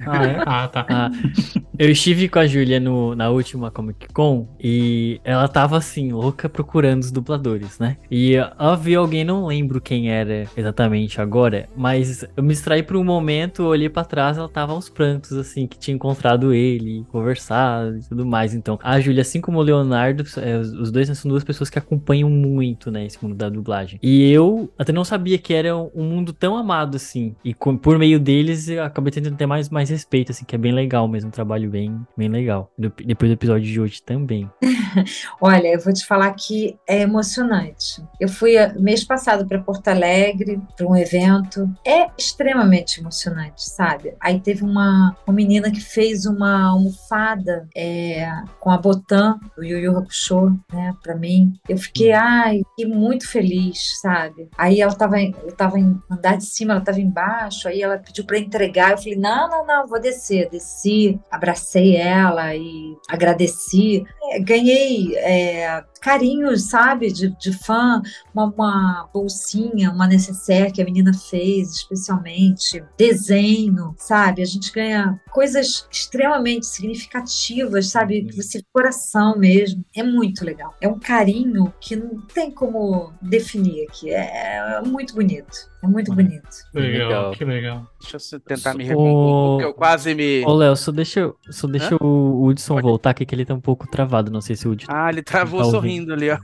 Ah, é? Ah, tá. Ah, <laughs> eu estive com a Júlia na última Comic Con e ela tava assim, louca procurando os dubladores, né? E ela viu alguém, não lembro quem era exatamente agora, mas eu me distraí por um momento, olhei pra trás, ela tava aos prantos, assim, que tinha encontrado ele, conversado e tudo mais. Então, a Júlia, assim como o Leonardo, é, os dois são duas pessoas que acompanham muito, né, esse mundo da dublagem. E eu até não sabia que era um mundo tão amado assim. E por meio deles, eu acabei tentando ter mais, mais respeito, assim, que é bem legal mesmo, um trabalho bem, bem legal. Depois do episódio de hoje também. <laughs> Olha, eu vou te falar que é emocionante. Eu fui eh, mês passado para Porto Alegre para um evento. É extremamente emocionante, sabe? Aí teve uma, uma menina que fez uma almofada é, com a Botan do Yu Yu Hakusho, né, para mim. Eu fiquei, ai, fiquei muito feliz, sabe? Aí ela tava, em- eu tava em andar de cima, ela tava embaixo. Aí ela pediu para entregar. Eu falei, não, não, não, vou descer. Desci, abracei ela e agradeci. É, ganhei é, carinhos, sabe, de, de fã, uma, uma bolsinha, uma necessaire que a menina fez especialmente, desenho, sabe? A gente ganha coisas extremamente significativas, sabe? Que você coração mesmo. É muito legal. É um carinho que não tem como definir aqui. É, é muito bonito. É muito Uhum. bonito. Legal, Legal. que legal. Deixa eu tentar me O- recompor, porque eu quase me. Ô, Léo, só deixa, só deixa Hã? o Hudson Pode. voltar aqui, que ele tá um pouco travado. Não sei se o Hudson, Ah, ele travou Tá ouvindo. Sorrindo ali, ó.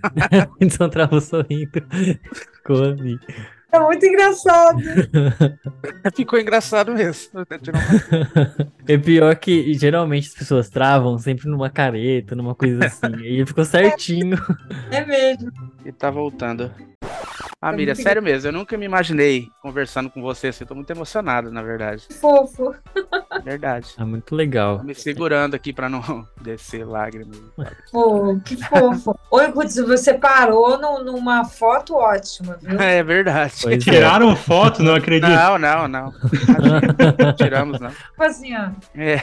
o Hudson travou sorrindo. Ficou ali. É muito engraçado. <laughs> Ficou engraçado mesmo. Uma- É pior que geralmente as pessoas travam sempre numa careta, numa coisa assim. E ele ficou certinho. É mesmo. E tá voltando. Ah, É Miriam, muito sério mesmo, eu nunca me imaginei conversando com você assim. Tô muito emocionado, na verdade. Fofo. <laughs> Verdade. É muito legal. Tô me segurando aqui pra não <laughs> descer lágrimas. Pô, que fofo. Oi, Putz, você parou no- numa foto ótima, viu? <laughs> É verdade. Pois é. Tiraram foto, não acredito. Não, não, não. Não Tiramos, não. Tipo assim, ó. É.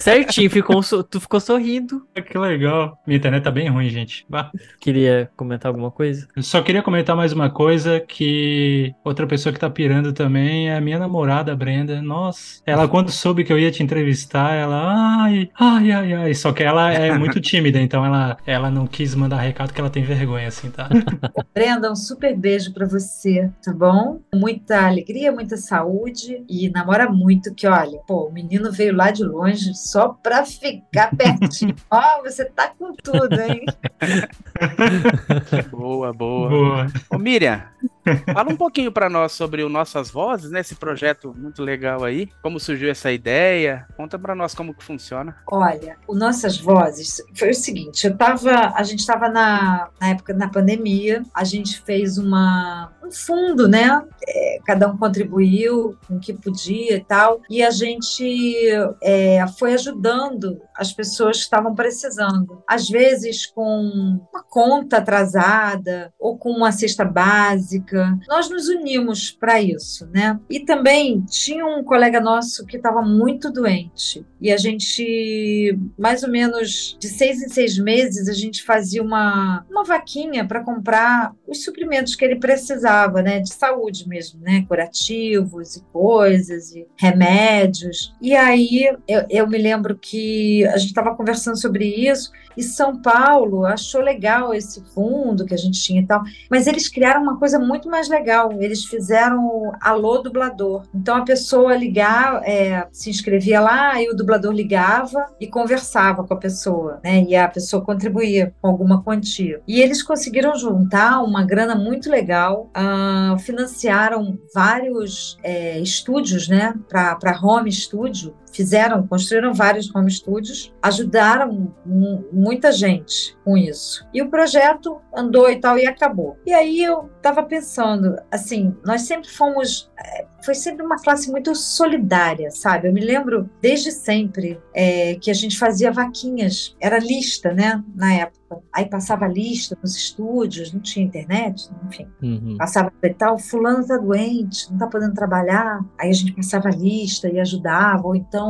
Certinho, ficou, tu ficou sorrindo. Que legal. Minha internet tá bem ruim, gente. Bah. Queria comentar alguma coisa? Eu só queria comentar mais uma coisa que outra pessoa que tá pirando também é a minha namorada, a Brenda. Nossa, ela quando soube que eu ia te entrevistar, ela, ai, ai, ai, ai. Só que ela é <laughs> muito tímida, então ela, ela não quis mandar recado que ela tem vergonha, assim, tá? <laughs> Brenda, um super beijo pra você, tá bom? Muita alegria, muita saúde e namora muito, que olha, pô, o menino veio lá de longe só pra ficar pertinho. <laughs> Ó, você tá com tudo, hein? Boa, boa. Boa. Ô, Miriam, fala um pouquinho pra nós sobre o Nossas Vozes, né? Esse projeto muito legal aí. Como surgiu essa ideia? Conta pra nós como que funciona. Olha, o Nossas Vozes foi o seguinte, eu tava, a gente estava na, na época na pandemia, a gente fez uma, um fundo, né? É, cada um contribuiu com o que podia e tal, e a gente é, foi ajudando as pessoas que estavam precisando. Às vezes com uma conta atrasada ou com uma cesta básica. Nós nos unimos para isso, né? E também tinha um colega nosso que estava muito doente e a gente, mais ou menos de seis em seis meses, a gente fazia uma, uma vaquinha para comprar os suprimentos que ele precisava, né? De saúde mesmo, né? Curativos e coisas, e remédios. E aí eu, eu me lembro que a gente estava conversando sobre isso e São Paulo achou legal esse fundo que a gente tinha e tal, mas eles criaram uma coisa muito mais legal. Eles fizeram o alô dublador. Então a pessoa ligava, é, se inscrevia lá e o dublador ligava e conversava com a pessoa, né? E a pessoa contribuía com alguma quantia. E eles conseguiram juntar uma grana muito legal, ah, financiaram vários é, estúdios, né? Para home studio fizeram, construíram vários home studios, ajudaram mu- muita gente com isso. E o projeto andou e tal e acabou. E aí eu estava pensando, assim, nós sempre fomos, eh, foi sempre uma classe muito solidária, sabe? Eu me lembro desde sempre eh, que a gente fazia vaquinhas, era lista, né? Na época. Aí passava lista nos estúdios, não tinha internet, enfim Uhum. passava e tal, fulano tá doente, não tá podendo trabalhar. Aí a gente passava lista e ajudava, ou então,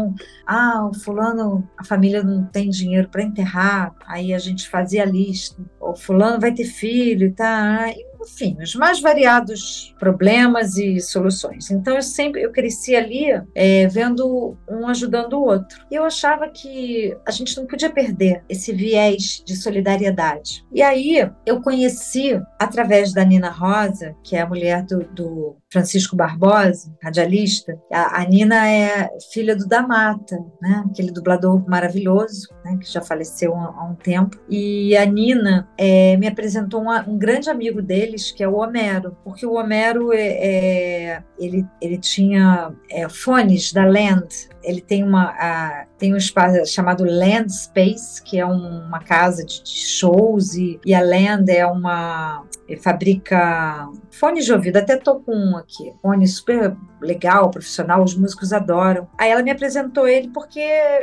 ah, o fulano, a família não tem dinheiro para enterrar, aí a gente fazia a lista. O fulano vai ter filho, tá? Enfim, os mais variados problemas e soluções. Então eu sempre eu cresci ali é, vendo um ajudando o outro. E eu achava que a gente não podia perder esse viés de solidariedade. E aí eu conheci através da Nina Rosa, que é a mulher do, do Francisco Barbosa, radialista. A, a Nina é filha do da Mata, né? Aquele dublador maravilhoso, né? Que já faleceu há, há um tempo. E a Nina é, me apresentou uma- um grande amigo deles, que é o Homero, porque o Homero é, é- ele, ele tinha é, fones da Land. Ele tem uma a- tem um espaço chamado Land Space, que é um- uma casa de, de shows e, e a Land é uma fabrica fones de ouvido, até tô com um aqui, fone super legal, profissional, os músicos adoram. Aí ela me apresentou ele porque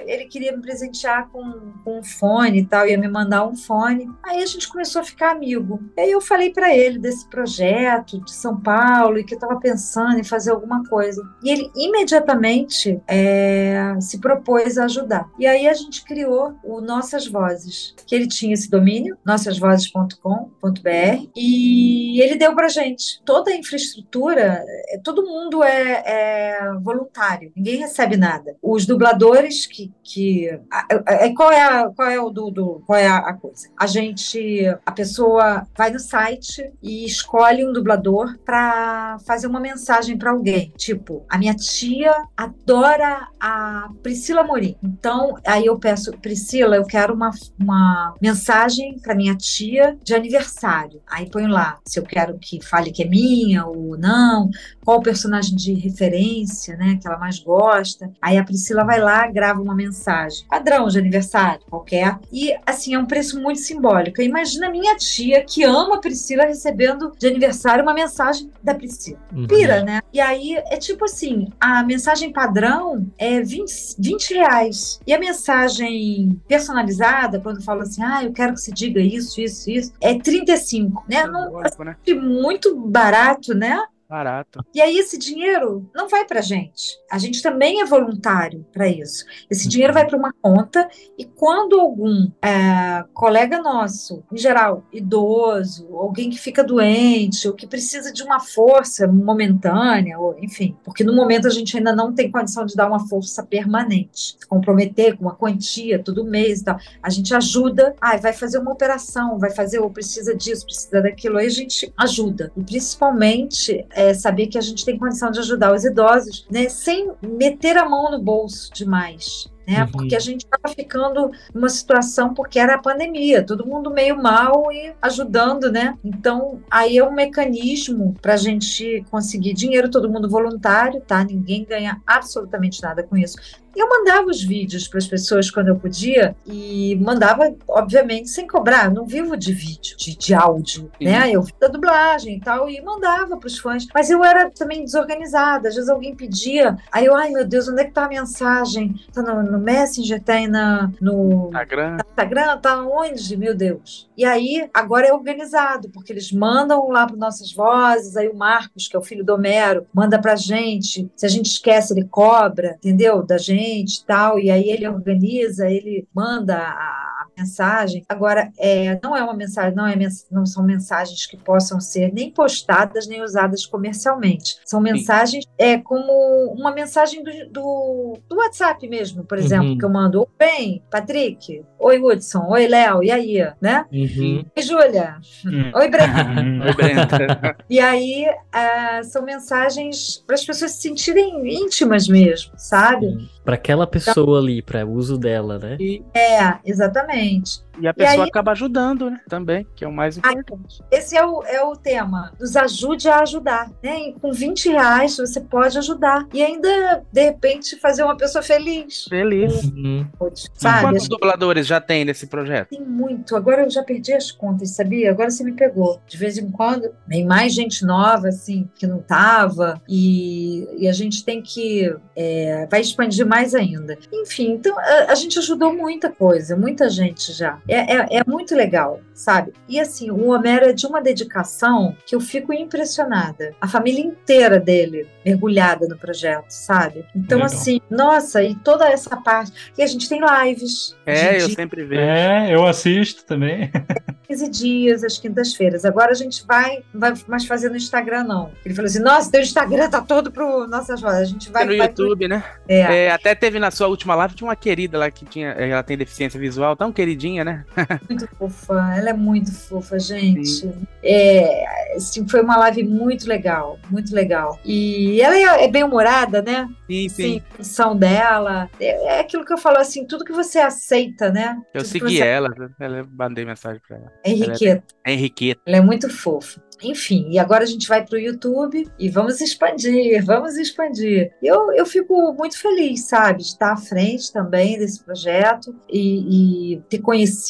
ele queria me presentear com, com um fone e tal, ia me mandar um fone. Aí a gente começou a ficar amigo. Aí eu falei para ele desse projeto de São Paulo e que eu estava pensando em fazer alguma coisa. E ele imediatamente é, se propôs a ajudar. E aí a gente criou o Nossas Vozes, que ele tinha esse domínio, nossasvozes.com.br, e ele deu pra gente toda a infraestrutura, é, todo mundo é, é voluntário, ninguém recebe nada. Os dubladores que. que a- a- a- qual, é a, qual é o do, do- qual é a coisa? A gente. A pessoa vai no site e escolhe um dublador para fazer uma mensagem para alguém. Tipo, a minha tia adora a Priscila Morim. Então, aí eu peço, Priscila, eu quero uma, uma mensagem para minha tia de aniversário. Aí ponho lá, se eu quero que fale que é minha ou não, qual o personagem de referência, né, que ela mais gosta. Aí a Priscila vai lá, grava uma mensagem, padrão de aniversário, qualquer. E, assim, é um preço muito simbólico. Imagina minha tia, que ama a Priscila, recebendo de aniversário uma mensagem da Priscila. Uhum. Pira, né? E aí é tipo assim: a mensagem padrão é 20, 20 reais. E a mensagem personalizada, quando fala assim, ah, eu quero que você diga isso, isso, isso, é 35, né? Não, Simbólico, né? assim, muito barato, né? Barato. E aí esse dinheiro não vai para gente. A gente também é voluntário para isso. Esse dinheiro vai para uma conta e quando algum é, colega nosso, em geral idoso, alguém que fica doente ou que precisa de uma força momentânea, ou enfim, porque no momento a gente ainda não tem condição de dar uma força permanente, se comprometer com uma quantia todo mês e tal, a gente ajuda. Ah, vai fazer uma operação, vai fazer ou precisa disso, precisa daquilo, aí a gente ajuda. E principalmente é, saber que a gente tem condição de ajudar os idosos, né, sem meter a mão no bolso demais. Né, Uhum. Porque a gente estava ficando numa situação porque era a pandemia, todo mundo meio mal e ajudando, né? Então, aí é um mecanismo para a gente conseguir dinheiro, todo mundo voluntário, tá? Ninguém ganha absolutamente nada com isso. Eu mandava os vídeos para as pessoas quando eu podia e mandava, obviamente, sem cobrar. Não vivo de vídeo, de, de áudio, Sim. né? Eu vivo da dublagem e tal, e mandava para os fãs. Mas eu era também desorganizada. Às vezes alguém pedia, aí eu, ai meu Deus, onde é que tá a mensagem? Tá no, no Messenger, aí na, no Instagram. Instagram, tá onde? Meu Deus. E aí, agora é organizado, porque eles mandam lá para nossas vozes, aí o Marcos, que é o filho do Homero, manda pra gente. Se a gente esquece, ele cobra, entendeu? Da gente e tal. E aí ele organiza, ele manda a mensagem. Agora, é, não é uma mensagem, não, é, não são mensagens que possam ser nem postadas nem usadas comercialmente. São mensagens é como uma mensagem do, do, do WhatsApp mesmo, por exemplo, Uhum. que eu mando. Oi, bem, Patrick. Oi, Hudson. Oi, Léo. E aí, né? Uhum. Oi, Júlia. Hum. Oi, Breno. Oi, Brenda. <laughs> E aí, ah, são mensagens para as pessoas se sentirem íntimas mesmo, sabe? Para aquela pessoa ali, para uso dela, né? É, exatamente. E a pessoa aí- acaba ajudando, né? Também, que é o mais importante. Esse é o, é o tema. Nos ajude a ajudar. Né? E com 20 reais você pode ajudar. E ainda, de repente, fazer uma pessoa feliz. Feliz. Uhum. Sabe? Quantos dubladores já tem nesse projeto? Tem muito. Agora eu já perdi as contas, sabia? Agora você me pegou. De vez em quando, vem mais gente nova, assim, que não tava. E, e a gente tem que. é, vai expandir mais ainda. Enfim, então a, a gente ajudou muita coisa, muita gente já. É, é, é muito legal, sabe? E assim, o Homero é de uma dedicação que eu fico impressionada. A família inteira dele mergulhada no projeto, sabe? Então, Legal. assim, nossa, e toda essa parte. E a gente tem lives. É, de eu dia- sempre vejo. É, eu assisto também. <laughs> 15 dias, às quintas-feiras. Agora a gente vai, não vai mais fazer no Instagram, não. Ele falou assim: nossa, teu Instagram tá todo pro nossas vozes. A gente vai. no vai pro- YouTube, né? É, É, até teve na sua última live, tinha uma querida lá que tinha, ela tem deficiência visual, tão queridinha, né? Muito fofa. Ela é muito fofa, gente. É, assim, foi uma live muito legal, muito legal. E ela é, é bem humorada, né? Sim, sim. Sim, a condição dela. É, é aquilo que eu falo assim: tudo que você aceita, né? Eu Tudo segui você- ela, ela mandei mensagem pra ela. Henriqueta. É Henriqueta. Ela é muito fofa. Enfim, e agora a gente vai para o YouTube e vamos expandir, <laughs> vamos expandir. Eu, eu fico muito feliz, sabe, de estar à frente também desse projeto e, e ter conhecido,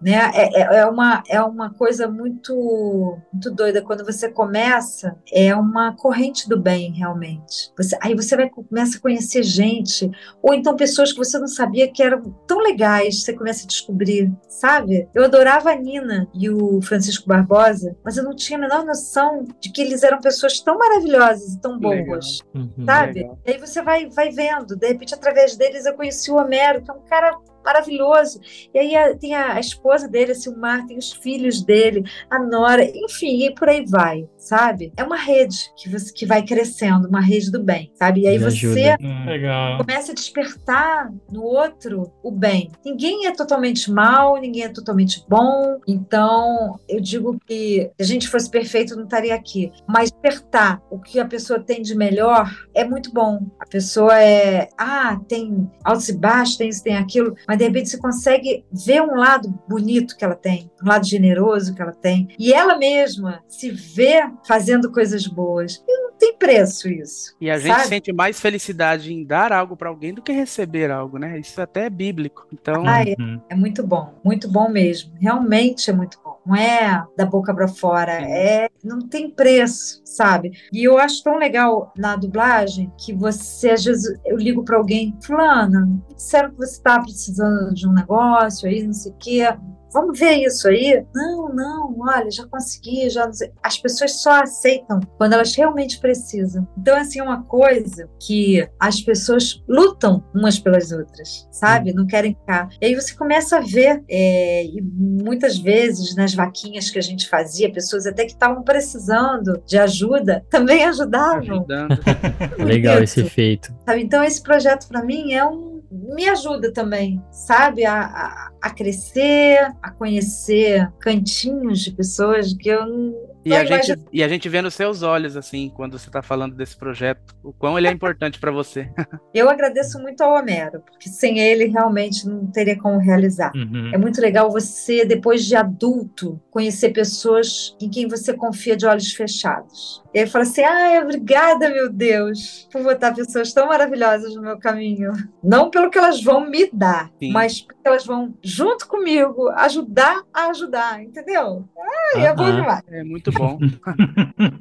né? É, é- é uma, é uma coisa muito, muito doida. Quando você começa, é uma corrente do bem, realmente. Você, aí você vai, começa a conhecer gente, ou então pessoas que você não sabia que eram tão legais, você começa a descobrir, sabe? Eu adorava a Nina e o Francisco Barbosa, mas eu não tinha a menor noção de que eles eram pessoas tão maravilhosas e tão boas, Uhum. sabe? Legal. E aí você vai, vai vendo, de repente através deles eu conheci o Homero, que é um cara maravilhoso. E aí a- tem a, a esposa dele, a Silmar, tem os filhos dele, a Nora, enfim, e por aí vai, sabe? É uma rede que, você, que vai crescendo, uma rede do bem, sabe? E aí De você ajuda. Hum, começa a despertar no outro o bem. Ninguém é totalmente mal, ninguém é totalmente bom. Então, eu digo que se a gente fosse perfeito, não estaria aqui. Mas despertar o que a pessoa tem de melhor é muito bom. A pessoa é, ah, tem altos e baixos, tem isso, tem aquilo, mas de repente você consegue ver um lado bonito que ela tem, um lado generoso que ela tem. E ela mesma se vê fazendo coisas boas. E não tem preço isso. E a gente sabe? sente mais felicidade em dar algo pra alguém do que receber algo, né? Isso até é bíblico. Então, Ah, é. Uhum. É muito bom, muito bom mesmo. Realmente é muito bom. Não é da boca para fora, é não tem preço, sabe? E eu acho tão legal na dublagem que você às vezes eu ligo para alguém, fulana, disseram que você está precisando de um negócio aí, não sei o quê. Vamos ver isso aí? Não, não, olha, já consegui, já não sei. As pessoas só aceitam quando elas realmente precisam. Então, assim, é uma coisa que as pessoas lutam umas pelas outras, sabe? Não querem ficar. E aí você começa a ver, é, e muitas vezes nas vaquinhas que a gente fazia, pessoas até que estavam precisando de ajuda também ajudavam. <laughs> <laughs> Legal esse efeito. Sabe? Então, esse projeto para mim é um. Me ajuda também, sabe? A, a, a crescer, a conhecer cantinhos de pessoas que eu não. E a, gente, e a gente vê nos seus olhos, assim, quando você tá falando desse projeto, o quão ele é importante pra você. <laughs> Eu agradeço muito ao Homero, porque sem ele realmente não teria como realizar. Uhum. É muito legal você, depois de adulto, conhecer pessoas em quem você confia de olhos fechados. E aí fala assim: ai, obrigada, meu Deus, por botar pessoas tão maravilhosas no meu caminho. Não pelo que elas vão me dar, Sim. mas porque elas vão, junto comigo, ajudar a ajudar, entendeu? Ai, é bom demais. É muito bom.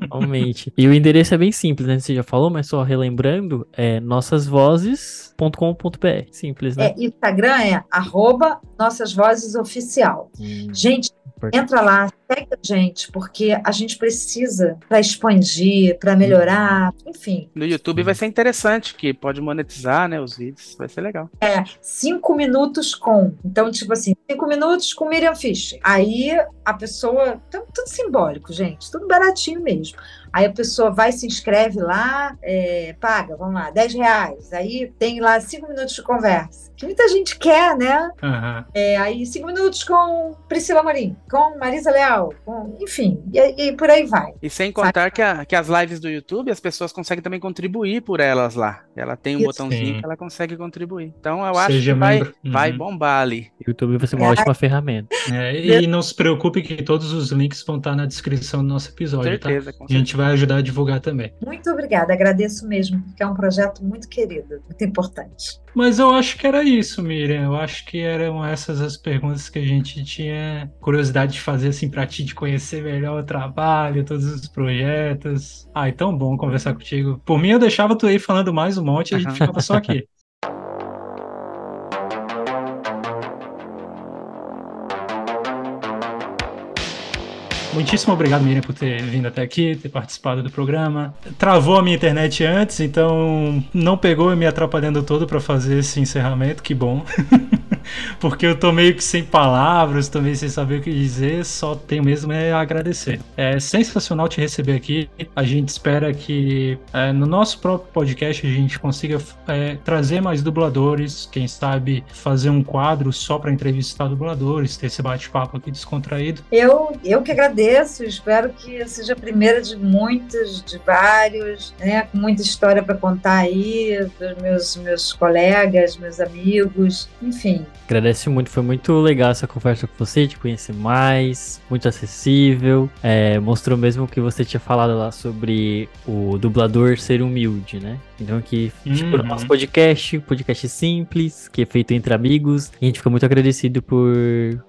<laughs> Realmente. E o endereço é bem simples, né? Você já falou, mas só relembrando, é nossasvozes.com.br. Simples, né? É, Instagram é arroba Nossas Vozes Oficial. Hum, Gente. Entra lá, segue a gente, porque a gente precisa para expandir, para melhorar, enfim. No YouTube vai ser interessante, que pode monetizar, né, os vídeos. Vai ser legal. É cinco minutos com. Então, tipo assim, cinco minutos com Miriam Fischer. Aí a pessoa. Então, tudo simbólico, gente. Tudo baratinho mesmo. Aí a pessoa vai, se inscreve lá, é, paga, vamos lá, 10 reais. Aí tem lá cinco minutos de conversa. Que muita gente quer, né? Aham. É, aí cinco minutos com Priscila Morim, com Marisa Leal, com, enfim, e, e por aí vai. E sem contar que, a- que as lives do YouTube, as pessoas conseguem também contribuir por elas lá. Ela tem um Isso. botãozinho Sim. que ela consegue contribuir. Então eu acho Seja que vai, membro. vai Uhum. bombar ali. YouTube vai ser uma É. ótima ferramenta. É, e não se preocupe que todos os links vão estar na descrição do nosso Com episódio, tá? certeza, com A gente vai ajudar a divulgar também. Muito obrigada, agradeço mesmo, porque é um projeto muito querido, muito importante. Mas eu acho que era isso, Miriam. Eu acho que eram essas as perguntas que a gente tinha curiosidade de fazer, assim, pra ti, de conhecer melhor o trabalho, todos os projetos. Ai, tão bom conversar contigo. Por mim, eu deixava tu aí falando mais um monte e a gente ficava só aqui. <laughs> Muitíssimo obrigado, Miriam, por ter vindo até aqui, ter participado do programa. Travou a minha internet antes, então não pegou me atrapalhando todo para fazer esse encerramento, que bom. <laughs> <laughs> Porque eu tô meio que sem palavras, meio sem saber o que dizer, só tenho mesmo é agradecer. É sensacional te receber aqui. A gente espera que é, no nosso próprio podcast a gente consiga é, trazer mais dubladores, quem sabe fazer um quadro só para entrevistar dubladores, ter esse bate-papo aqui descontraído. Eu, eu que agradeço, espero que seja a primeira de muitos, de vários, né, com muita história para contar aí, dos meus, meus colegas, meus amigos, enfim. Agradeço muito, foi muito legal essa conversa com você, te conhecer mais, muito acessível. É, mostrou mesmo o que você tinha falado lá sobre o dublador ser humilde, né? Então que, tipo, no Uhum. nosso podcast, podcast simples, que é feito entre amigos, e a gente fica muito agradecido por,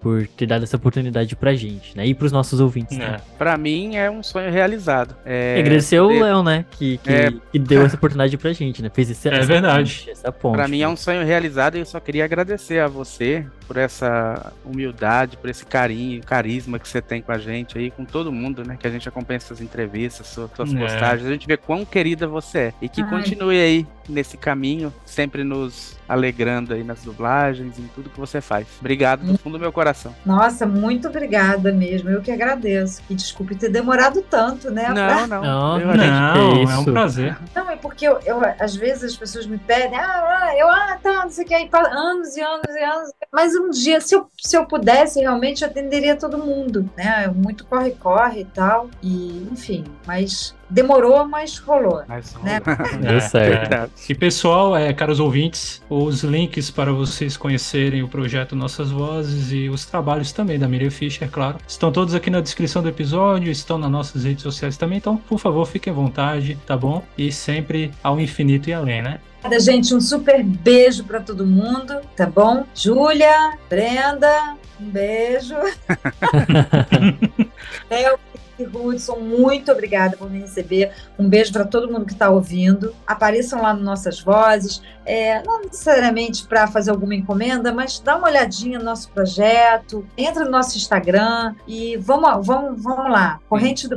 por ter dado essa oportunidade pra gente, né? E pros nossos ouvintes, né? É. Pra mim é um sonho realizado. É, E agradecer o poder- Léo, né? Que, que, É. que deu essa oportunidade pra gente, né? Fez esse, É essa verdade. ponte, essa ponte. Pra mim é um sonho realizado e eu só queria agradecer a você você por essa humildade, por esse carinho, carisma que você tem com a gente aí, com todo mundo, né? Que a gente acompanha suas entrevistas, suas, suas É. postagens, a gente vê quão querida você é. E que Ai. continue aí nesse caminho, sempre nos alegrando aí nas dublagens, em tudo que você faz. Obrigado do fundo do meu coração. Nossa, muito obrigada mesmo. Eu que agradeço. E desculpe ter demorado tanto, né? Não, não. Não, eu- Gente, Não, que é um prazer. Não, é porque eu, eu- às vezes as pessoas me pedem, ah, ah, eu, ah, tá, não sei o que, aí anos e anos e anos. Mas um dia, se eu, se eu pudesse, realmente atenderia todo mundo, né? Muito corre-corre e tal. E, enfim, mas demorou, mas rolou. Mas, Né? <laughs> Deu certo. Verdade. E pessoal, é, caros ouvintes, os links para vocês conhecerem o projeto Nossas Vozes e os trabalhos também da Miriam Fischer, claro, estão todos aqui na descrição do episódio, estão nas nossas redes sociais também, então, por favor, fiquem à vontade, tá bom? E sempre ao infinito e além, né? Obrigada, gente. Um super beijo para todo mundo, tá bom? Júlia, Brenda, um beijo. <laughs> Léo e Hudson, muito obrigada por me receber. Um beijo para todo mundo que está ouvindo. Apareçam lá no Nossas Vozes. É, não necessariamente para fazer alguma encomenda, mas dá uma olhadinha no nosso projeto. Entra no nosso Instagram e vamos, vamos, vamos lá. Corrente do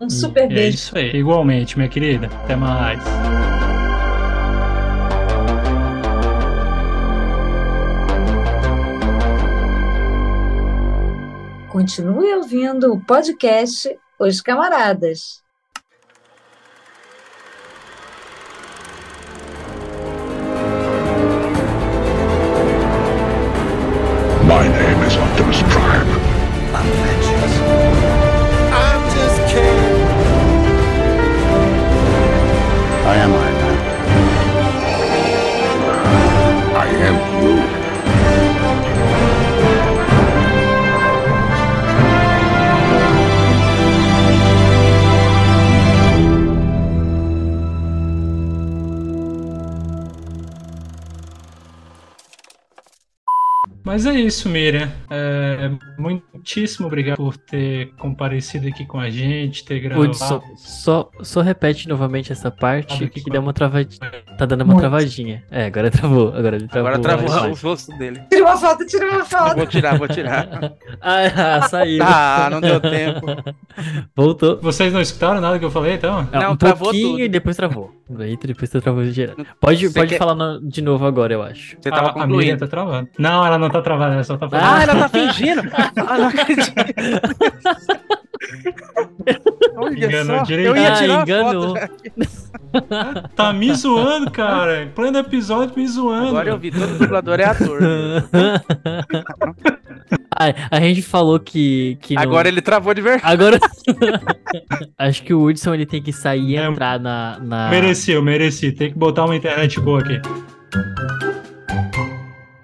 um super é beijo. isso aí. Igualmente, minha querida. Até mais. Continue ouvindo o podcast Os Camaradas. My name is Optimus Prime. I'm vengeance. I'm just. I am Mas é isso, Miriam. É, muitíssimo obrigado por ter comparecido aqui com a gente, ter gravado. Hudson, só, só repete novamente essa parte que, que deu uma travadinha. Tá dando uma Muito. travadinha. É, agora travou. Agora ele travou. Agora travou o rosto dele. Tira uma foto, tira uma foto. Vou tirar, vou tirar. <laughs> Ah, saiu. Ah, não deu tempo. <laughs> Voltou. Vocês não escutaram nada que eu falei, então? Ah, Não, um travou pouquinho tudo. e depois travou. Aí depois você travou geral. Pode, Você pode quer- falar no- de novo agora, eu acho. Você tava a, a Miriam tá travando. Não, ela não tá travando, ela só tá falando. Ah, ela tá fingindo? <laughs> Ah, não acredito. <laughs> Olha Enganou só, direito. eu ia Ah, tirar enganou. a foto. <laughs> Tá me zoando, cara. Em pleno episódio me zoando. Agora eu vi, todo dublador é ator. Ah, a gente falou que. que não- Agora ele travou de verdade. Agora. Acho que o Hudson ele tem que sair e É, entrar na. na... Mereci, eu mereci. Tem que botar uma internet boa aqui.